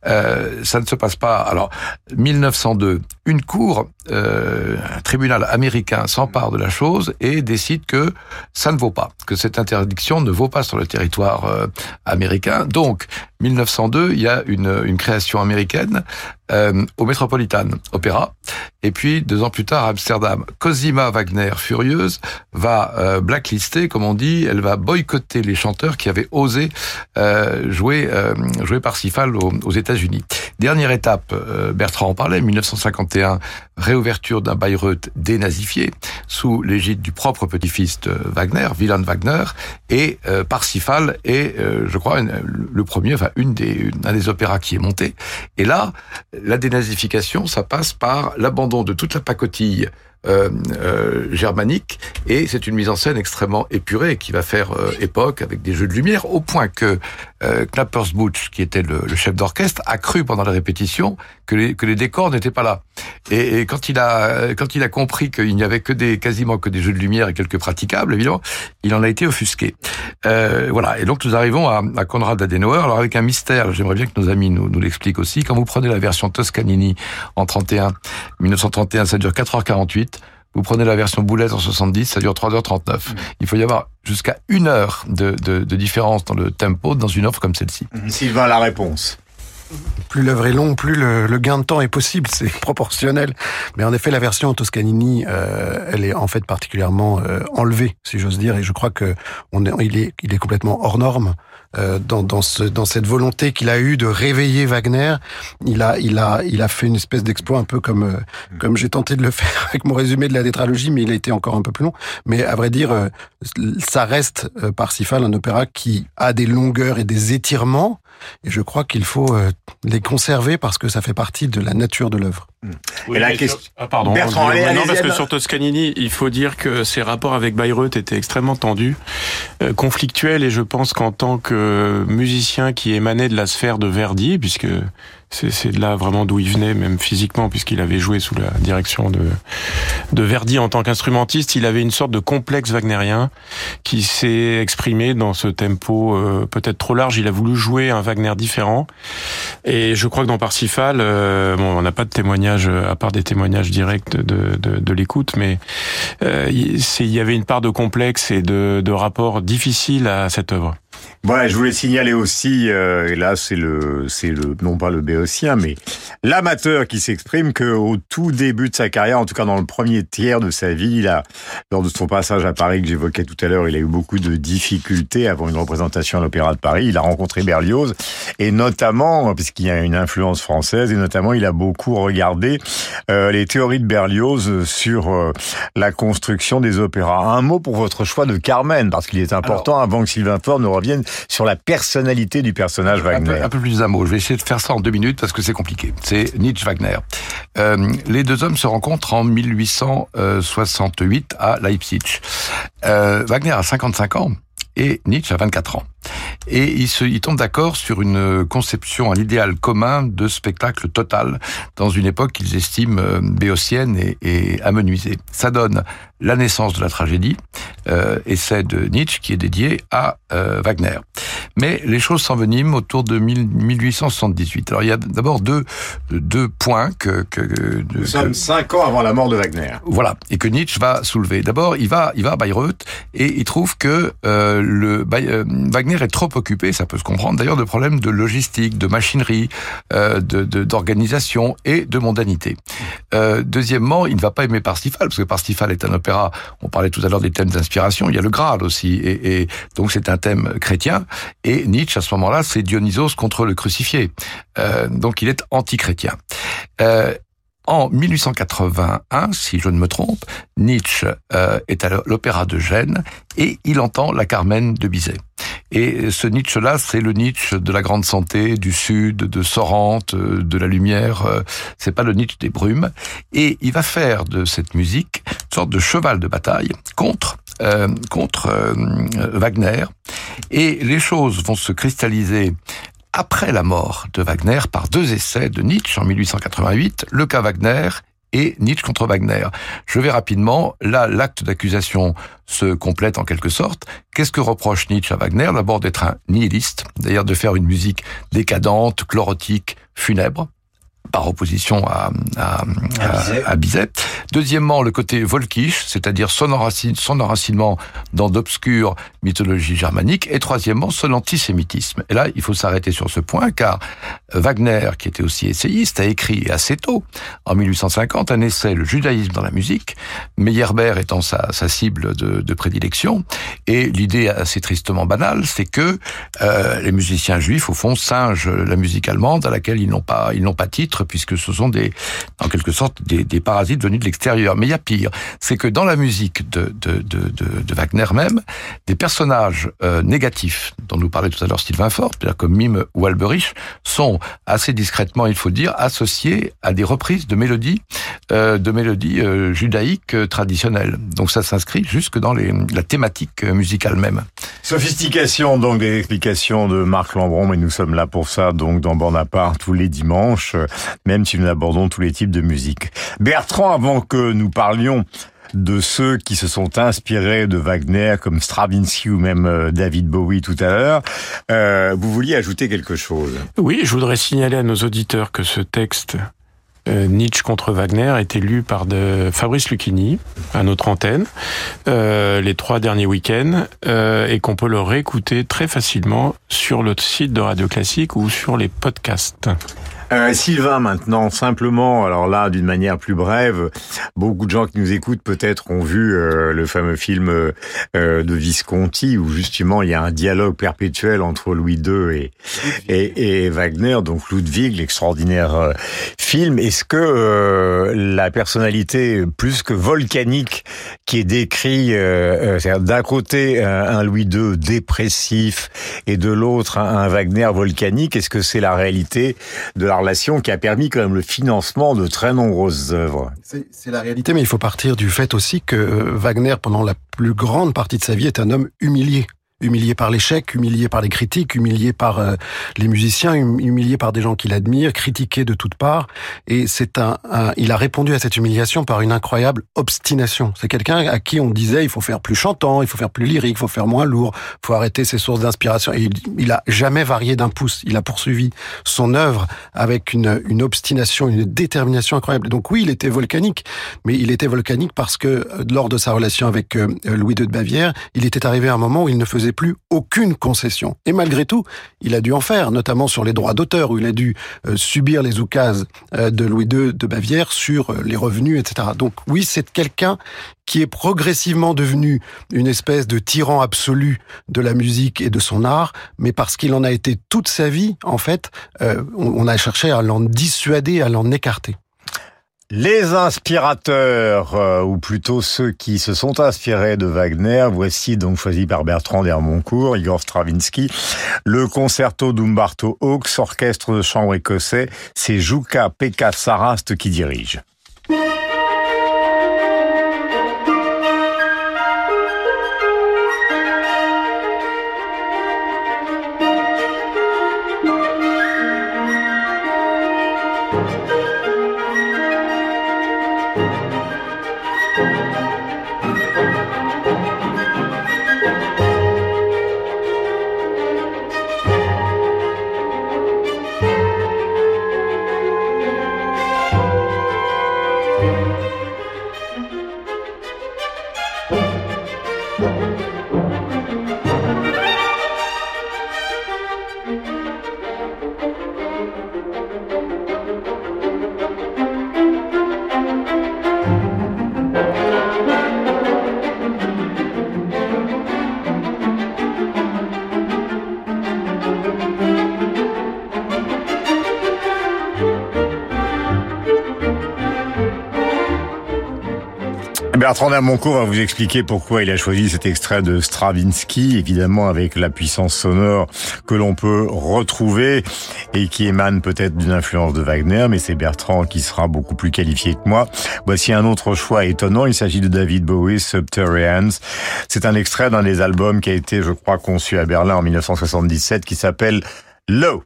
Euh, ça ne se passe pas. Alors 1902, une cour, euh, un tribunal américain s'empare de la chose et décide que ça ne vaut pas, que cette interdiction ne vaut pas sur le territoire euh, américain. Donc 1902, il y a une, une création américaine euh, au Metropolitan Opera. Et puis, deux ans plus tard, à Amsterdam, Cosima Wagner, furieuse, va euh, blacklister, comme on dit, elle va boycotter les chanteurs qui avaient osé euh, jouer, euh, jouer Parsifal aux, aux États-Unis. Dernière étape, euh, Bertrand en parlait, 1951, réouverture d'un Bayreuth dénazifié, sous l'égide du propre petit-fils de Wagner, Wilhelm Wagner, et euh, Parsifal est, euh, je crois, le premier, enfin, une des, une- un des opéras qui est monté. Et là, la dénazification, ça passe par l'abandon de toute la pacotille euh, euh, germanique et c'est une mise en scène extrêmement épurée qui va faire euh, époque avec des jeux de lumière au point que euh, Knappers Butch, qui était le, le chef d'orchestre, a cru pendant la répétition que les, que les décors n'étaient pas là. Et, et quand il a quand il a compris qu'il n'y avait que des quasiment que des jeux de lumière et quelques praticables, évidemment, il en a été offusqué. Euh, voilà. Et donc nous arrivons à, à Konrad Adenauer. Alors avec un mystère, j'aimerais bien que nos amis nous, nous l'expliquent aussi. Quand vous prenez la version Toscanini en 31, 1931, ça dure 4h48. Vous prenez la version Boulez en 70, ça dure 3h39. Il faut y avoir jusqu'à une heure de, de, de différence dans le tempo dans une offre comme celle-ci. Sylvain, la réponse. Plus l'œuvre est longue, plus le, le gain de temps est possible, (laughs) c'est proportionnel. Mais en effet, la version Toscanini, euh, elle est en fait particulièrement euh, enlevée, si j'ose dire, et je crois que on est, il est, il est complètement hors norme euh, dans, dans, ce, dans cette volonté qu'il a eue de réveiller Wagner. Il a, il a, il a fait une espèce d'exploit un peu comme, euh, comme j'ai tenté de le (laughs) faire avec mon résumé de la tétralogie, mais il a été encore un peu plus long. Mais à vrai dire, euh, ça reste euh, Parsifal, un opéra qui a des longueurs et des étirements. Et je crois qu'il faut euh, les conserver parce que ça fait partie de la nature de l'œuvre. Oui, Et la question- sur- Ah, pardon. Bertrand, allez, non, parce que sur Toscanini, il faut dire que ses rapports avec Bayreuth étaient extrêmement tendus, euh, conflictuels, et je pense qu'en tant que musicien qui émanait de la sphère de Verdi, puisque c'est de là vraiment d'où il venait, même physiquement, puisqu'il avait joué sous la direction de, de Verdi en tant qu'instrumentiste, il avait une sorte de complexe wagnérien qui s'est exprimé dans ce tempo euh, peut-être trop large. Il a voulu jouer un Wagner différent. Et je crois que dans Parsifal, euh, bon, on n'a pas de témoignages, euh, à part des témoignages directs de, de, de l'écoute, mais euh, il y avait une part de complexe et de, de rapport difficile à cette œuvre. Voilà, je voulais signaler aussi, euh, et là c'est le, c'est le, non pas le béotien, mais l'amateur qui s'exprime que au tout début de sa carrière, en tout cas dans le premier tiers de sa vie, il a, lors de son passage à Paris que j'évoquais tout à l'heure, il a eu beaucoup de difficultés avant une représentation à l'Opéra de Paris. Il a rencontré Berlioz et notamment, puisqu'il y a une influence française, et notamment il a beaucoup regardé euh, les théories de Berlioz sur euh, la construction des opéras. Un mot pour votre choix de Carmen, parce qu'il est important avant que Sylvain Faure ne revienne sur la personnalité du personnage Un Wagner. peu, un peu plus d'un mot. Je vais essayer de faire ça en deux minutes parce que c'est compliqué. C'est Nietzsche Wagner. Euh, les deux hommes se rencontrent en 1868 à Leipzig. Euh, Wagner a 55 ans et Nietzsche a 24 ans. Et il, se, il tombe d'accord sur une conception, un idéal commun de spectacle total dans une époque qu'ils estiment euh, béotienne et, et amenuisée. Ça donne la naissance de la tragédie, euh, essai de Nietzsche qui est dédié à euh, Wagner. Mais les choses s'enveniment autour de 1878. Alors il y a d'abord deux, deux points que... que Nous sommes cinq ans avant la mort de Wagner. Voilà, et que Nietzsche va soulever. D'abord, il va, il va à Bayreuth et il trouve que euh, le euh, Est trop occupé, ça peut se comprendre d'ailleurs, de problèmes de logistique, de machinerie, euh, de d'organisation et de mondanité. Euh, deuxièmement, il ne va pas aimer Parsifal, parce que Parsifal est un opéra, on parlait tout à l'heure des thèmes d'inspiration, il y a le Graal aussi, et, et donc c'est un thème chrétien, et Nietzsche, à ce moment-là, c'est Dionysos contre le crucifié. Euh, donc il est anti-chrétien. Euh, en 1881, si je ne me trompe, Nietzsche euh, est à l'Opéra de Gênes et il entend la Carmen de Bizet. Et ce Nietzsche-là, c'est le Nietzsche de la grande santé, du Sud, de Sorrente, euh, de la lumière. euh, C'est pas le Nietzsche des brumes. Et il va faire de cette musique une sorte de cheval de bataille contre euh, contre euh, Wagner. Et les choses vont se cristalliser après la mort de Wagner par deux essais de Nietzsche en 1888, Le cas Wagner et Nietzsche contre Wagner. Je vais rapidement, là l'acte d'accusation se complète en quelque sorte. Qu'est-ce que reproche Nietzsche à Wagner? D'abord d'être un nihiliste, d'ailleurs de faire une musique décadente, chlorotique, funèbre par opposition à, à, à, à Bizet. Deuxièmement, le côté volkisch, c'est-à-dire son, enracine, son enracinement dans d'obscures mythologies germaniques. Et troisièmement, son antisémitisme. Et là, il faut s'arrêter sur ce point, car Wagner, qui était aussi essayiste, a écrit assez tôt, en 1850, un essai, Le judaïsme dans la musique, Meyerbeer étant sa, sa cible de, de prédilection. Et l'idée assez tristement banale, c'est que euh, les musiciens juifs, au fond, singent la musique allemande à laquelle ils n'ont pas, ils n'ont pas titre, puisque ce sont des, en quelque sorte, des, des parasites venus de l'extérieur. Mais il y a pire, c'est que dans la musique de, de, de, de, Wagner même, des personnages euh, négatifs, dont nous parlait tout à l'heure Sylvain Fort, comme Mime ou Alberich, sont assez discrètement, il faut dire, associés à des reprises de mélodies, euh, de mélodies euh, judaïques euh, traditionnelles. Donc ça s'inscrit jusque dans les, la thématique euh, musicale même. Sophistication, donc des explications de Marc Lambron, mais nous sommes là pour ça, donc dans part tous les dimanches, même si nous abordons tous les types de musique. Bertrand, avant que nous parlions de ceux qui se sont inspirés de Wagner, comme Stravinsky ou même euh, David Bowie tout à l'heure, euh, vous vouliez ajouter quelque chose? Oui, je voudrais signaler à nos auditeurs que ce texte euh, Nietzsche contre Wagner a été lu par de Fabrice Lucchini à notre antenne euh, les trois derniers week-ends euh, et qu'on peut le réécouter très facilement sur le site de Radio Classique ou sur les podcasts. Euh, Sylvain, maintenant, simplement, alors là, d'une manière plus brève, beaucoup de gens qui nous écoutent peut-être ont vu euh, le fameux film euh, de Visconti, où justement il y a un dialogue perpétuel entre Louis II et, et, et Wagner, donc Ludwig, l'extraordinaire euh, film. Est-ce que euh, la personnalité plus que volcanique qui est décrit, euh, c'est-à-dire d'un côté un, un Louis II dépressif et de l'autre un, un Wagner volcanique, est-ce que c'est la réalité de la relation qui a permis quand même le financement de très nombreuses œuvres. C'est la réalité, mais il faut partir du fait aussi que Wagner, pendant la plus grande partie de sa vie, est un homme humilié humilié par l'échec, humilié par les critiques, humilié par euh, les musiciens, hum, humilié par des gens qu'il admire, critiqué de toutes parts. Et c'est un, un, il a répondu à cette humiliation par une incroyable obstination. C'est quelqu'un à qui on disait il faut faire plus chantant, il faut faire plus lyrique, il faut faire moins lourd, il faut arrêter ses sources d'inspiration. Et il, il a jamais varié d'un pouce. Il a poursuivi son œuvre avec une, une obstination, une détermination incroyable. Donc oui, il était volcanique, mais il était volcanique parce que euh, lors de sa relation avec euh, Louis II de Bavière, il était arrivé à un moment où il ne faisait plus aucune concession. Et malgré tout, il a dû en faire, notamment sur les droits d'auteur, où il a dû euh, subir les oukases euh, de Louis II de Bavière sur euh, les revenus, etc. Donc oui, c'est quelqu'un qui est progressivement devenu une espèce de tyran absolu de la musique et de son art, mais parce qu'il en a été toute sa vie, en fait, on, on a cherché à l'en dissuader, à l'en écarter. Les inspirateurs, euh, ou plutôt ceux qui se sont inspirés de Wagner, voici donc choisi par Bertrand d'Hermoncourt, Igor Stravinsky, le concerto d'Umberto Hawks, orchestre de chambre écossais, c'est Juka Pekka Sarast qui dirige. Bertrand Damoncourt va vous expliquer pourquoi il a choisi cet extrait de Stravinsky, évidemment avec la puissance sonore que l'on peut retrouver et qui émane peut-être d'une influence de Wagner, mais c'est Bertrand qui sera beaucoup plus qualifié que moi. Voici un autre choix étonnant, il s'agit de David Bowie, Subterraneans. C'est un extrait d'un des albums qui a été, je crois, conçu à Berlin en 1977 qui s'appelle Low.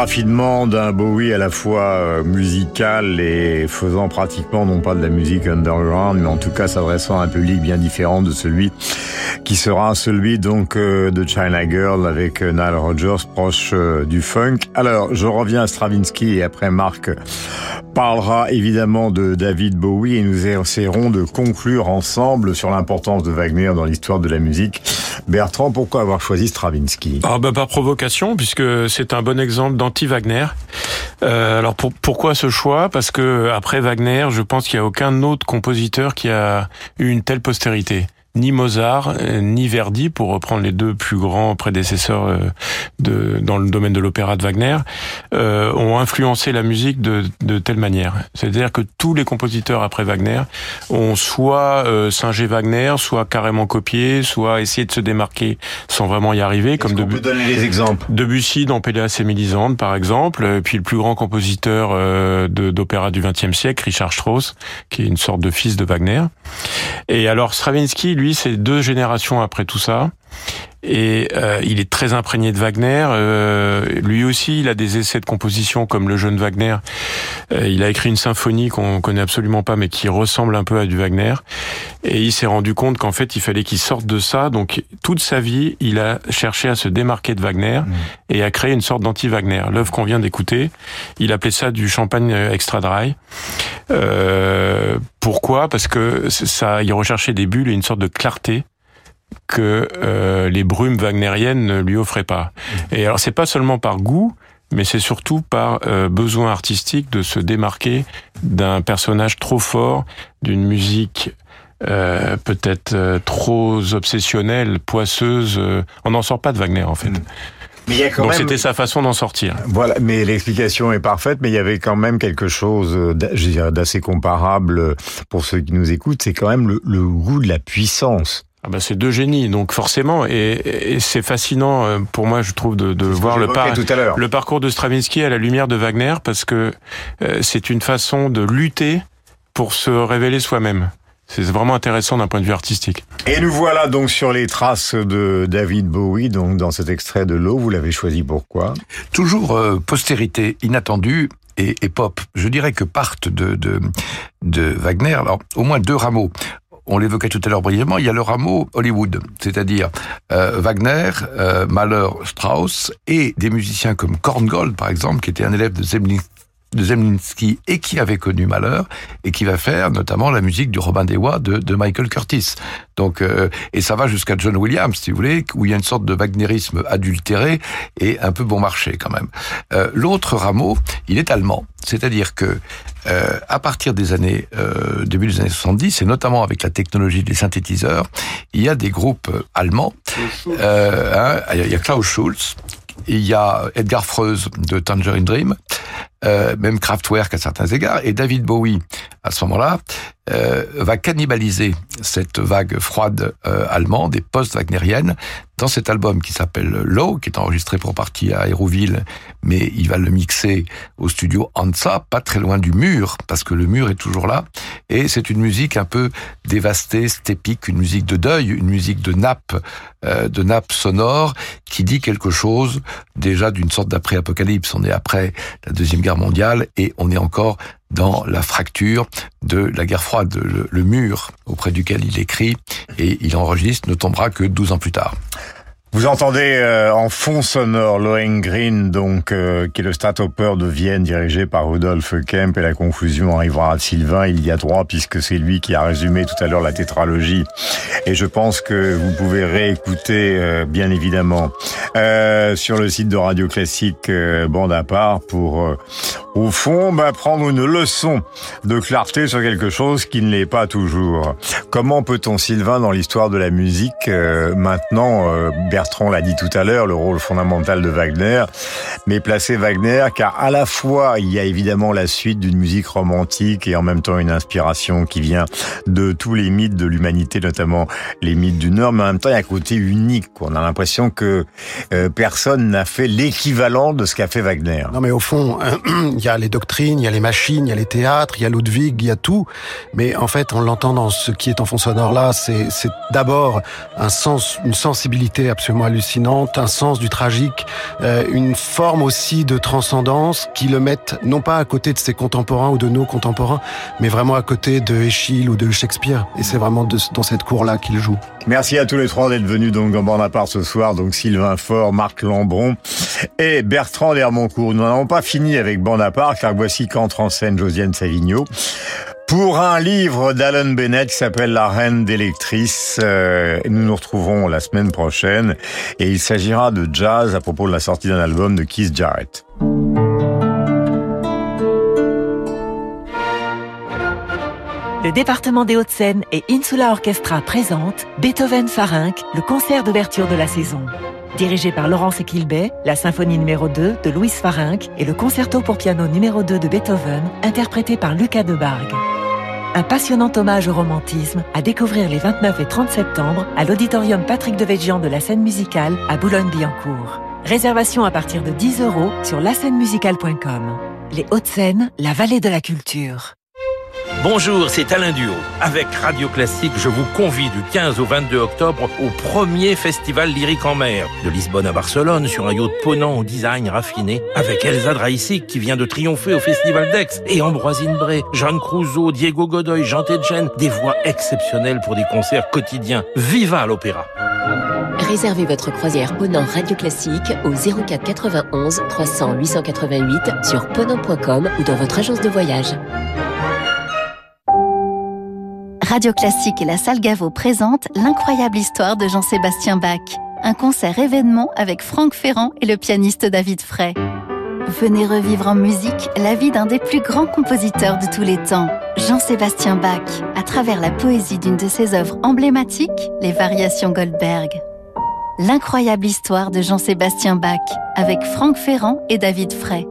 Raffinement d'un Bowie à la fois euh, musical et faisant pratiquement non pas de la musique underground, mais en tout cas s'adressant à un public bien différent de celui qui sera celui donc euh, de China Girl avec euh, Nile Rodgers proche du funk. Alors je reviens à Stravinsky et après Marc parlera évidemment de David Bowie et nous essaierons de conclure ensemble sur l'importance de Wagner dans l'histoire de la musique. Bertrand, pourquoi avoir choisi Stravinsky? Ah bah, Par provocation, puisque c'est un bon exemple d'anti-Wagner. Euh, alors pour, pourquoi ce choix? Parce que après Wagner, je pense qu'il n'y a aucun autre compositeur qui a eu une telle postérité ni Mozart euh, ni Verdi, pour reprendre les deux plus grands prédécesseurs euh, de, dans le domaine de l'opéra de Wagner, euh, ont influencé la musique de, de telle manière. C'est-à-dire que tous les compositeurs après Wagner ont soit euh, singé Wagner, soit carrément copié, soit essayé de se démarquer sans vraiment y arriver. Comme de peut donner des exemples? Debussy dans Péléas et Mélisande, par exemple, puis le plus grand compositeur d'opéra du XXe siècle, Richard Strauss, qui est une sorte de fils de Wagner. Et alors Stravinsky, c'est deux générations après tout ça. Et euh, il est très imprégné de Wagner. Euh, lui aussi, il a des essais de composition comme le jeune Wagner. Euh, il a écrit une symphonie qu'on connaît absolument pas, mais qui ressemble un peu à du Wagner. Et il s'est rendu compte qu'en fait, il fallait qu'il sorte de ça. Donc, toute sa vie, il a cherché à se démarquer de Wagner mmh. et à créer une sorte d'anti-Wagner. L'œuvre qu'on vient d'écouter, il appelait ça du champagne extra dry. pourquoi? Parce que ça, il recherchait des bulles et une sorte de clarté que euh, les brumes wagnériennes ne lui offraient pas. Et alors c'est pas seulement par goût, mais c'est surtout par euh, besoin artistique de se démarquer d'un personnage trop fort, d'une musique euh, peut-être trop obsessionnelle, poisseuse. on n'en sort pas de Wagner en fait. Mmh. Mais il y a quand Donc c'était sa façon d'en sortir. Voilà, mais l'explication est parfaite, mais il y avait quand même quelque chose d'assez comparable pour ceux qui nous écoutent, c'est quand même le, le goût de la puissance. Ah bah c'est deux génies, donc forcément, et, et c'est fascinant euh, pour moi, je trouve, de, de voir le, par, le parcours de Stravinsky à la lumière de Wagner, parce que euh, c'est une façon de lutter pour se révéler soi-même. C'est vraiment intéressant d'un point de vue artistique. Et nous voilà donc sur les traces de David Bowie, donc dans cet extrait de l'eau. Vous l'avez choisi pourquoi Toujours euh, postérité inattendue et, et, pop. Je dirais que partent de, de, de Wagner, alors au moins deux rameaux on l'évoquait tout à l'heure brièvement, il y a le rameau Hollywood, c'est-à-dire euh, Wagner, euh, Mahler, Strauss et des musiciens comme Korngold par exemple, qui était un élève de Zemlinsky de Zemlinsky et qui avait connu Malheur et qui va faire notamment la musique du Robin des Bois de, de Michael Curtis. Donc euh, et ça va jusqu'à John Williams, si vous voulez, où il y a une sorte de wagnerisme adultéré et un peu bon marché quand même. Euh, L'autre rameau, il est allemand, c'est-à-dire que euh, à partir des années euh, début des années 70 et notamment avec la technologie des synthétiseurs, il y a des groupes allemands. Euh, hein, il y a Klaus Schulz il y a Edgar Freuse de Tangerine Dream, euh, même Kraftwerk à certains égards, et David Bowie à ce moment-là, euh, va cannibaliser cette vague froide euh, allemande et post-wagnérienne dans cet album qui s'appelle Low, qui est enregistré pour partie à Aéroville, mais il va le mixer au studio Hansa, pas très loin du mur, parce que le mur est toujours là. Et c'est une musique un peu dévastée, stépique, une musique de deuil, une musique de nappe, euh, de nappe sonore, qui dit quelque chose déjà d'une sorte d'après-apocalypse. On est après la Deuxième Guerre mondiale et on est encore dans la fracture de la guerre froide, le, mur auprès duquel il écrit et il enregistre ne tombera que 12 ans plus tard. Vous entendez euh, en fond sonore Lohengrin, donc euh, qui est le Stadthoper de Vienne dirigé par Rudolf Kemp et la confusion arrivera à Sylvain il y a droit puisque c'est lui qui a résumé tout à l'heure la tétralogie et je pense que vous pouvez réécouter euh, bien évidemment sur le site de Radio Classique bande à part pour au fond bah, prendre une leçon de clarté sur quelque chose qui ne l'est pas toujours. Comment peut-on Sylvain dans l'histoire de la musique maintenant Bertrand l'a dit tout à l'heure, le rôle fondamental de Wagner, mais placer Wagner car à la fois il y a évidemment la suite d'une musique romantique et en même temps une inspiration qui vient de tous les mythes de l'humanité, notamment les mythes du Nord, mais en même temps il y a un côté unique. On a l'impression que euh, personne n'a fait l'équivalent de ce qu'a fait Wagner. Non mais au fond, (clears throat) il y a les doctrines, il y a les machines, il y a les théâtres, il y a Ludwig, il y a tout, mais en fait on l'entend dans ce qui est en fond sonore là, c'est d'abord un sens, une sensibilité absolument hallucinante, un sens du tragique, euh, une forme aussi de transcendance qui le mettent non pas à côté de ses contemporains ou de nos contemporains, mais vraiment à côté de ou de Shakespeare. Et c'est vraiment dans cette cour-là qu'il joue. Merci à tous les trois d'être venus donc en part ce soir. Donc Sylvain Faure, Marc Lambron et Bertrand Dermoncourt. Nous n'avons pas fini avec part car voici qu'entre en scène Josiane Savigno pour un livre d'Alan Bennett qui s'appelle La Reine d'électrice. Euh, nous nous retrouverons la semaine prochaine et il s'agira de jazz à propos de la sortie d'un album de Keith Jarrett. Le département des Hauts-de-Seine et Insula Orchestra présentent Beethoven Farinck, le concert d'ouverture de la saison. Dirigé par Laurence Equilbet, la symphonie numéro 2 de Louis Farinck et le concerto pour piano numéro 2 de Beethoven, interprété par Lucas de Bargue. Un passionnant hommage au romantisme à découvrir les 29 et 30 septembre à l'auditorium Patrick de Devedjian de la scène musicale à Boulogne-Billancourt. Réservation à partir de 10 euros sur lascènemusicale.com. Les Hauts-de-Seine, la vallée de la culture. Bonjour, c'est Alain Duo. Avec Radio Classique, je vous convie du 15 au 22 octobre au premier festival lyrique en mer. De Lisbonne à Barcelone, sur un yacht ponant au design raffiné, avec Elsa Draisic qui vient de triompher au festival d'Aix, et Ambroisine Bray, Jeanne Crouzeau, Diego Godoy, Jean Tedjen, des voix exceptionnelles pour des concerts quotidiens. Viva l'opéra! Réservez votre croisière Ponant Radio Classique au 04 91 300 888 sur ponant.com ou dans votre agence de voyage. Radio Classique et la Salle Gaveau présentent l'incroyable histoire de Jean-Sébastien Bach. Un concert événement avec Franck Ferrand et le pianiste David Frey. Venez revivre en musique la vie d'un des plus grands compositeurs de tous les temps, Jean-Sébastien Bach, à travers la poésie d'une de ses œuvres emblématiques, les Variations Goldberg. L'incroyable histoire de Jean-Sébastien Bach avec Franck Ferrand et David Frey.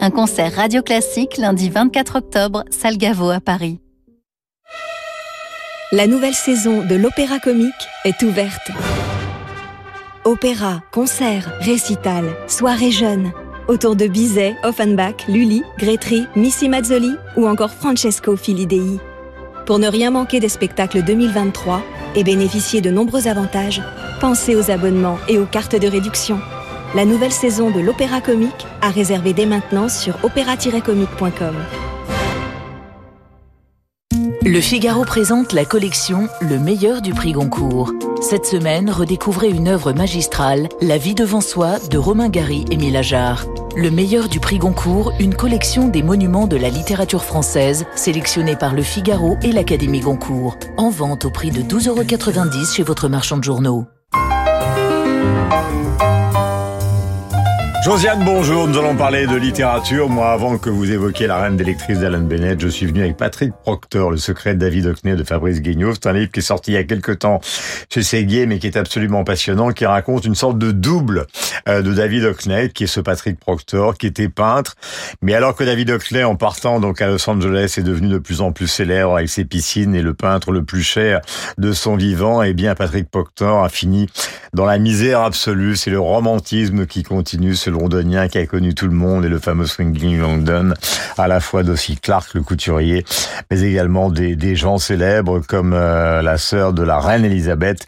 Un concert radio classique lundi 24 octobre, Salle Gaveau à Paris. La nouvelle saison de l'Opéra Comique est ouverte. Opéra, concert, récital, soirée jeune. Autour de Bizet, Offenbach, Lully, Grétry, Missy Mazzoli ou encore Francesco Filidei. Pour ne rien manquer des spectacles 2023 et bénéficier de nombreux avantages, pensez aux abonnements et aux cartes de réduction. La nouvelle saison de l'Opéra Comique à réserver dès maintenant sur opéra-comique.com. Le Figaro présente la collection Le meilleur du prix Goncourt. Cette semaine, redécouvrez une œuvre magistrale, La vie devant soi de Romain Gary et Mila Jarre. Le meilleur du prix Goncourt, une collection des monuments de la littérature française, sélectionnée par Le Figaro et l'Académie Goncourt. En vente au prix de 12,90€ chez votre marchand de journaux. Josiane, bonjour. Nous allons parler de littérature. Moi, avant que vous évoquiez La Reine d'électrice d'Alan Bennett, je suis venu avec Patrick Proctor, Le secret de David Hockney de Fabrice Guignot. C'est un livre qui est sorti il y a quelque temps chez Séguier, mais qui est absolument passionnant, qui raconte une sorte de double euh, de David Hockney, qui est ce Patrick Proctor, qui était peintre. Mais alors que David Hockney, en partant donc à Los Angeles, est devenu de plus en plus célèbre avec ses piscines et le peintre le plus cher de son vivant, eh bien, Patrick Proctor a fini dans la misère absolue. C'est le romantisme qui continue, londonien qui a connu tout le monde et le fameux Swingling London, à la fois d'Ossie Clark, le couturier, mais également des, des gens célèbres comme euh, la sœur de la reine Elisabeth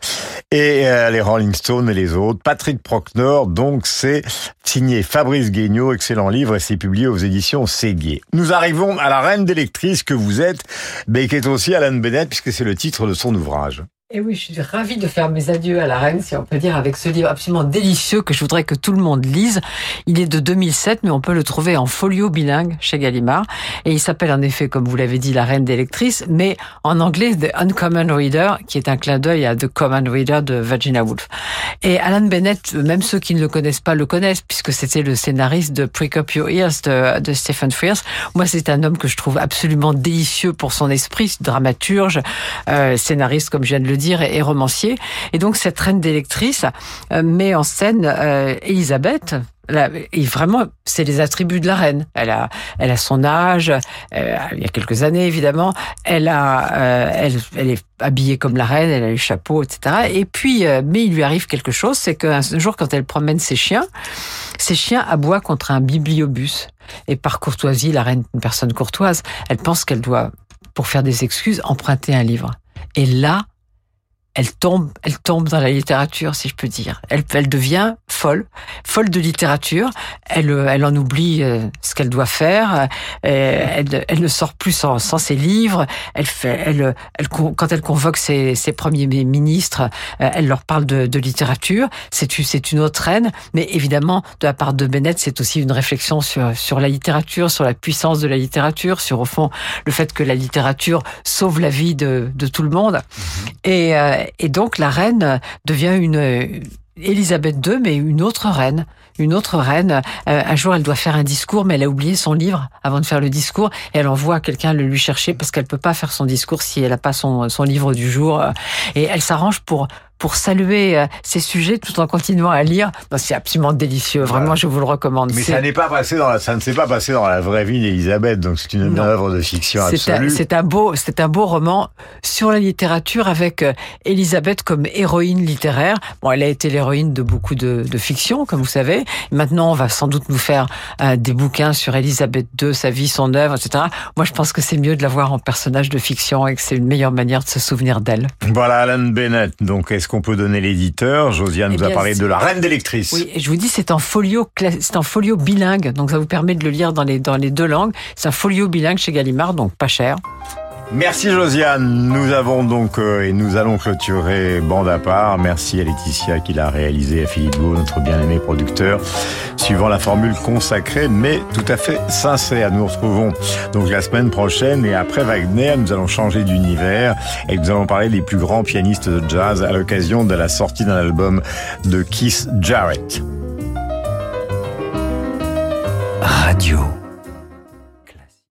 et euh, les Rolling Stones et les autres. Patrick Procknor, donc c'est signé Fabrice Guignot, excellent livre et c'est publié aux éditions Séguier. Nous arrivons à la reine d'électrice que vous êtes, mais qui est aussi Alan Bennett puisque c'est le titre de son ouvrage. Et oui, je suis ravie de faire mes adieux à la reine, si on peut dire, avec ce livre absolument délicieux que je voudrais que tout le monde lise. Il est de 2007, mais on peut le trouver en folio bilingue chez Gallimard. Et il s'appelle en effet, comme vous l'avez dit, La reine d'électrice, mais en anglais, The Uncommon Reader, qui est un clin d'œil à The Common Reader de Virginia Woolf. Et Alan Bennett, même ceux qui ne le connaissent pas le connaissent, puisque c'était le scénariste de Prick Up Your Ears de, de Stephen Frears. Moi, c'est un homme que je trouve absolument délicieux pour son esprit, dramaturge, euh, scénariste, comme je viens de le dire, et romancier. Et donc cette reine d'électrice euh, met en scène euh, Elisabeth, et vraiment, c'est les attributs de la reine. Elle a, elle a son âge, euh, il y a quelques années évidemment. Elle a, elle, elle est habillée comme la reine, elle a le chapeau, etc. Et puis, mais il lui arrive quelque chose, c'est qu'un jour, quand elle promène ses chiens, ses chiens aboient contre un bibliobus. Et par courtoisie, la reine, une personne courtoise, elle pense qu'elle doit, pour faire des excuses, emprunter un livre. Et là, elle tombe, elle tombe dans la littérature, si je peux dire. Elle, elle devient folle, folle de littérature. Elle, elle en oublie euh, ce qu'elle doit faire. Euh, elle, elle ne sort plus sans, sans ses livres. Elle fait, elle, elle, quand elle convoque ses, ses premiers ministres, euh, elle leur parle de, de littérature. C'est, c'est une autre reine, mais évidemment, de la part de Bennett, c'est aussi une réflexion sur, sur la littérature, sur la puissance de la littérature, sur au fond le fait que la littérature sauve la vie de, de tout le monde. Mm-hmm. Et et donc la reine devient une Élisabeth II, mais une autre reine. Une autre reine. Euh, un jour, elle doit faire un discours, mais elle a oublié son livre avant de faire le discours. Elle envoie quelqu'un le lui chercher parce qu'elle peut pas faire son discours si elle n'a pas son, son livre du jour. Et elle s'arrange pour pour saluer euh, ces sujets tout en continuant à lire. C'est absolument délicieux. Vraiment, je vous le recommande. Mais ça n'est pas passé dans la, ça ne s'est pas passé dans la vraie vie d'Elisabeth. Donc c'est une œuvre de fiction absolue. C'est un beau, c'est un beau roman sur la littérature avec Elisabeth comme héroïne littéraire. Bon, elle a été l'héroïne de beaucoup de, de fiction, comme vous savez. Maintenant, on va sans doute nous faire euh, des bouquins sur Elisabeth II, sa vie, son œuvre, etc. Moi, je pense que c'est mieux de la voir en personnage de fiction et que c'est une meilleure manière de se souvenir d'elle. Voilà, Alan Bennett. Donc, est-ce qu'on peut donner l'éditeur Josiane nous a eh parlé de La Reine d'électrice. Oui, et je vous dis, c'est en folio, c'est en folio bilingue, donc ça vous permet de le lire dans les, dans les deux langues. C'est un folio bilingue chez Gallimard, donc pas cher. Merci Josiane. Nous avons donc euh, et nous allons clôturer bande à part. Merci à Laetitia qui l'a réalisé, à Philippe Beau, notre bien-aimé producteur, suivant la formule consacrée mais tout à fait sincère. Nous nous retrouvons donc la semaine prochaine et après Wagner, nous allons changer d'univers et nous allons parler des plus grands pianistes de jazz à l'occasion de la sortie d'un album de Keith Jarrett. Radio.